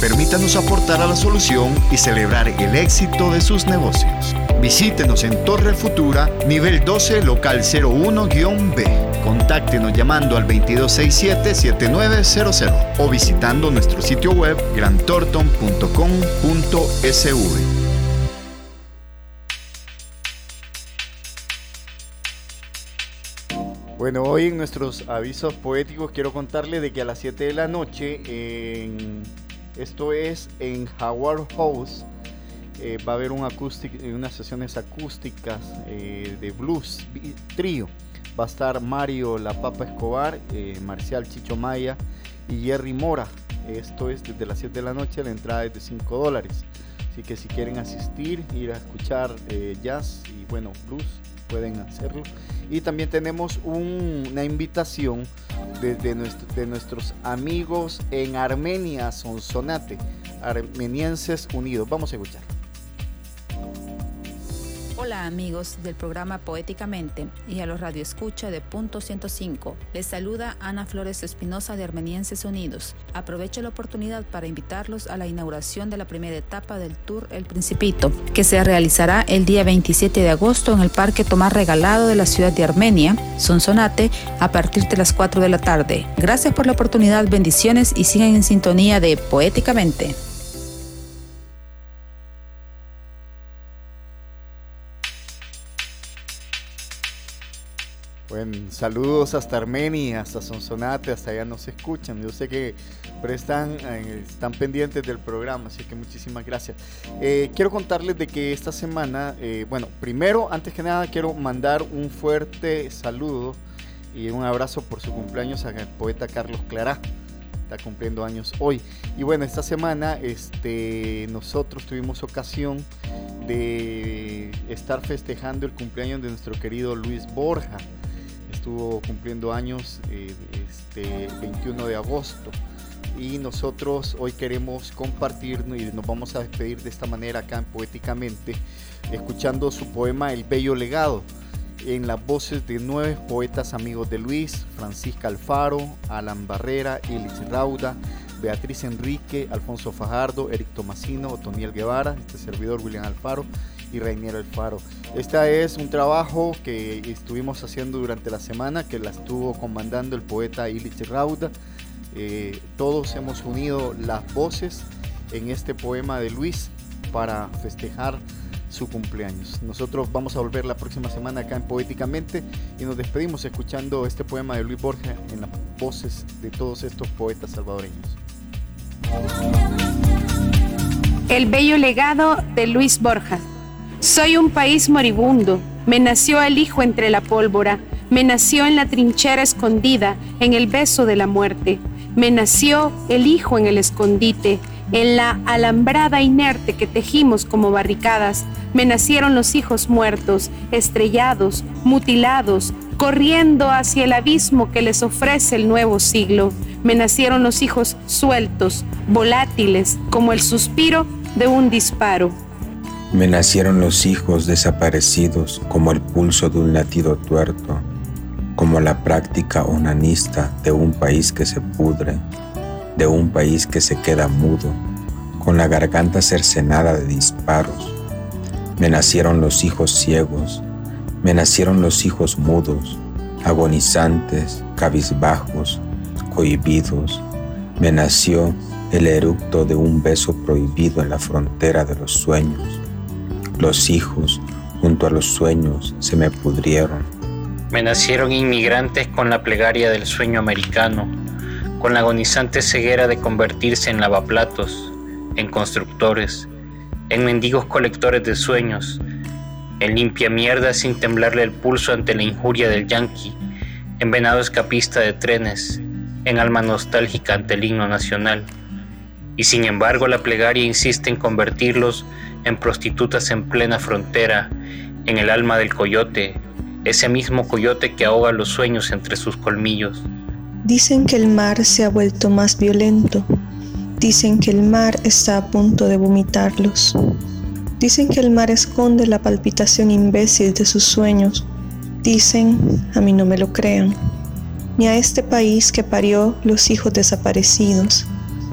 Permítanos aportar a la solución y celebrar el éxito de sus negocios. Visítenos en Torre Futura, nivel 12, local 01-B. Contáctenos llamando al 2267-7900 o visitando nuestro sitio web grantorton.com.sv. Bueno, hoy en nuestros avisos poéticos quiero contarles de que a las 7 de la noche en esto es en Howard House. Eh, va a haber un unas sesiones acústicas eh, de blues trío. Va a estar Mario La Papa Escobar, eh, Marcial Chicho Maya y Jerry Mora. Esto es desde las 7 de la noche, la entrada es de 5 dólares. Así que si quieren asistir, ir a escuchar eh, jazz y bueno, blues, pueden hacerlo. Y también tenemos una invitación de, de, nuestros amigos en Armenia, Sonsonate, Armenienses Unidos. Vamos a escuchar. Hola amigos del programa Poéticamente y a los radioescucha de Punto 105. Les saluda Ana Flores Espinosa de Armenienses Unidos. Aprovecho la oportunidad para invitarlos a la inauguración de la primera etapa del Tour El Principito, que se realizará el día 27 de agosto en el Parque Tomás Regalado de la ciudad de Armenia, Sonsonate, a partir de las 4 de la tarde. Gracias por la oportunidad, bendiciones y sigan en sintonía de Poéticamente. Saludos hasta Armenia, hasta Sonsonate, hasta allá nos escuchan. Yo sé que están, eh, están pendientes del programa, así que muchísimas gracias. Eh, quiero contarles de que esta semana, eh, bueno, primero, antes que nada, quiero mandar un fuerte saludo y un abrazo por su cumpleaños al poeta Carlos Clará. Está cumpliendo años hoy. Y bueno, esta semana este, nosotros tuvimos ocasión de estar festejando el cumpleaños de nuestro querido Luis Borja estuvo cumpliendo años eh, este 21 de agosto. Y nosotros hoy queremos compartirnos y nos vamos a despedir de esta manera acá en Poéticamente escuchando su poema El Bello Legado en las voces de nueve poetas amigos de Luis, Francisca Alfaro, Alan Barrera, Elis Rauda, Beatriz Enrique, Alfonso Fajardo, Eric Tomasino, Otoniel Guevara, este servidor William Alfaro y Rainier Alfaro. Este es un trabajo que estuvimos haciendo durante la semana, que la estuvo comandando el poeta Ilich Rauda. Eh, todos hemos unido las voces en este poema de Luis para festejar su cumpleaños. Nosotros vamos a volver la próxima semana acá en Poéticamente y nos despedimos escuchando este poema de Luis Borja en las voces de todos estos poetas salvadoreños. El bello legado de Luis Borja. Soy un país moribundo, me nació el hijo entre la pólvora, me nació en la trinchera escondida, en el beso de la muerte, me nació el hijo en el escondite, en la alambrada inerte que tejimos como barricadas, me nacieron los hijos muertos, estrellados, mutilados, corriendo hacia el abismo que les ofrece el nuevo siglo. Me nacieron los hijos sueltos, volátiles, como el suspiro de un disparo. Me nacieron los hijos desaparecidos como el pulso de un latido tuerto, como la práctica onanista de un país que se pudre, de un país que se queda mudo, con la garganta cercenada de disparos. Me nacieron los hijos ciegos, me nacieron los hijos mudos, agonizantes, cabizbajos, cohibidos. Me nació el eructo de un beso prohibido en la frontera de los sueños los hijos, junto a los sueños, se me pudrieron. Me nacieron inmigrantes con la plegaria del sueño americano, con la agonizante ceguera de convertirse en lavaplatos, en constructores, en mendigos colectores de sueños, en limpia mierda sin temblarle el pulso ante la injuria del yanqui, en venado escapista de trenes, en alma nostálgica ante el himno nacional. Y sin embargo la plegaria insiste en convertirlos en prostitutas en plena frontera, en el alma del coyote, ese mismo coyote que ahoga los sueños entre sus colmillos. Dicen que el mar se ha vuelto más violento. Dicen que el mar está a punto de vomitarlos. Dicen que el mar esconde la palpitación imbécil de sus sueños. Dicen, a mí no me lo crean, ni a este país que parió los hijos desaparecidos,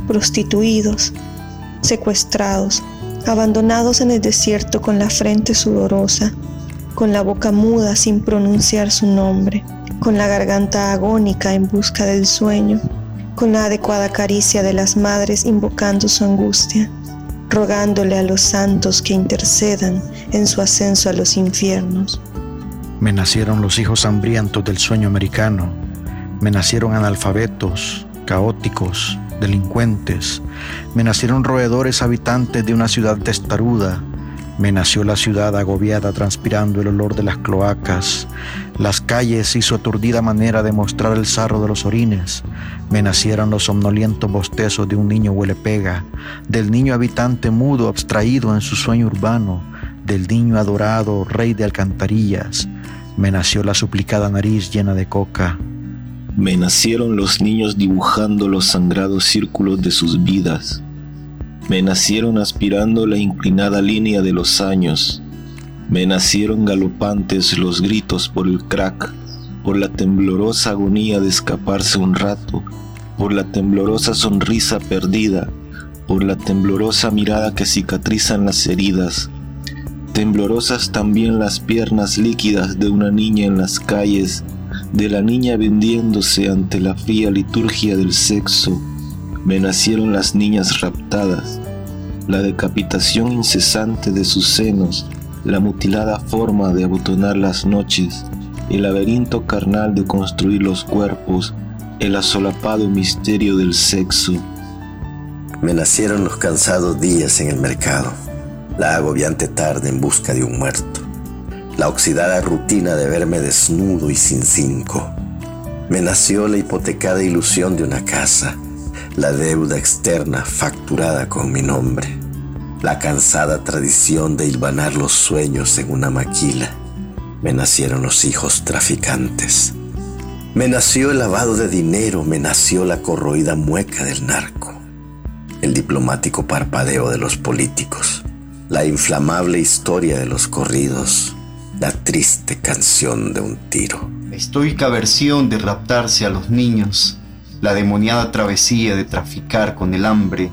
prostituidos, secuestrados, abandonados en el desierto con la frente sudorosa, con la boca muda sin pronunciar su nombre, con la garganta agónica en busca del sueño, con la adecuada caricia de las madres invocando su angustia, rogándole a los santos que intercedan en su ascenso a los infiernos. Me nacieron los hijos hambrientos del sueño americano, me nacieron analfabetos, caóticos, delincuentes, me nacieron roedores habitantes de una ciudad testaruda, Me nació la ciudad agobiada transpirando el olor de las cloacas. Las calles y su aturdida manera de mostrar el sarro de los orines. Me nacieron los somnolientos bostezos de un niño huele pega, del niño habitante mudo abstraído en su sueño urbano, del niño adorado rey de alcantarillas. Me nació la suplicada nariz llena de coca. Me nacieron los niños dibujando los sangrados círculos de sus vidas me nacieron aspirando la inclinada línea de los años. Me nacieron galopantes los gritos por el crack, por la temblorosa agonía de escaparse un rato, por la temblorosa sonrisa perdida, por la temblorosa mirada que cicatrizan las heridas. Temblorosas también las piernas líquidas de una niña en las calles, de la niña vendiéndose ante la fría liturgia del sexo. Me nacieron las niñas raptadas, la decapitación incesante de sus senos, la mutilada forma de abotonar las noches, el laberinto carnal de construir los cuerpos, el asolapado misterio del sexo. Me nacieron los cansados días en el mercado, la agobiante tarde en busca de un muerto, la oxidada rutina de verme desnudo y sin cinco. Me nació la hipotecada ilusión de una casa, la deuda externa facturada con mi nombre, la cansada tradición de hilvanar los sueños en una maquila. Me nacieron los hijos traficantes. Me nació el lavado de dinero, me nació la corroída mueca del narco, el diplomático parpadeo de los políticos, la inflamable historia de los corridos, la triste canción de un tiro. La estoica versión de raptarse a los niños la demoniada travesía de traficar con el hambre,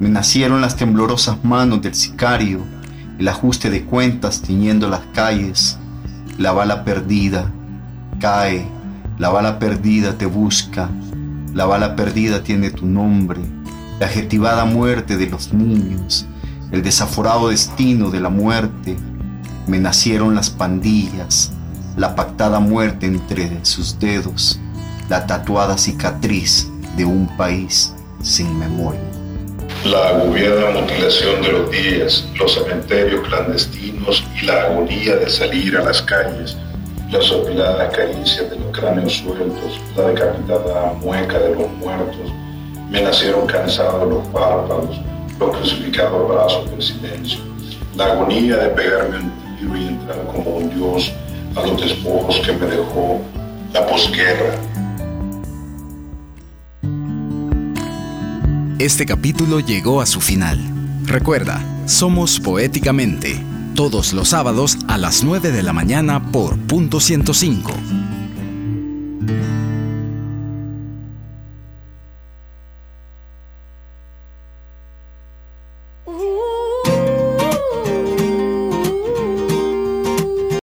me nacieron las temblorosas manos del sicario, el ajuste de cuentas tiñendo las calles, la bala perdida cae, la bala perdida te busca, la bala perdida tiene tu nombre, la adjetivada muerte de los niños, el desaforado destino de la muerte, me nacieron las pandillas, la pactada muerte entre sus dedos, la tatuada cicatriz de un país sin memoria. La agobiada mutilación de los días, los cementerios clandestinos y la agonía de salir a las calles, la sopilada caricia de los cráneos sueltos, la decapitada mueca de los muertos, me nacieron cansados los párpados, los crucificados brazos del silencio, la agonía de pegarme un y entrar como un dios a los despojos que me dejó la posguerra Este capítulo llegó a su final. Recuerda, somos Poéticamente, todos los sábados a las 9 de la mañana por punto 105.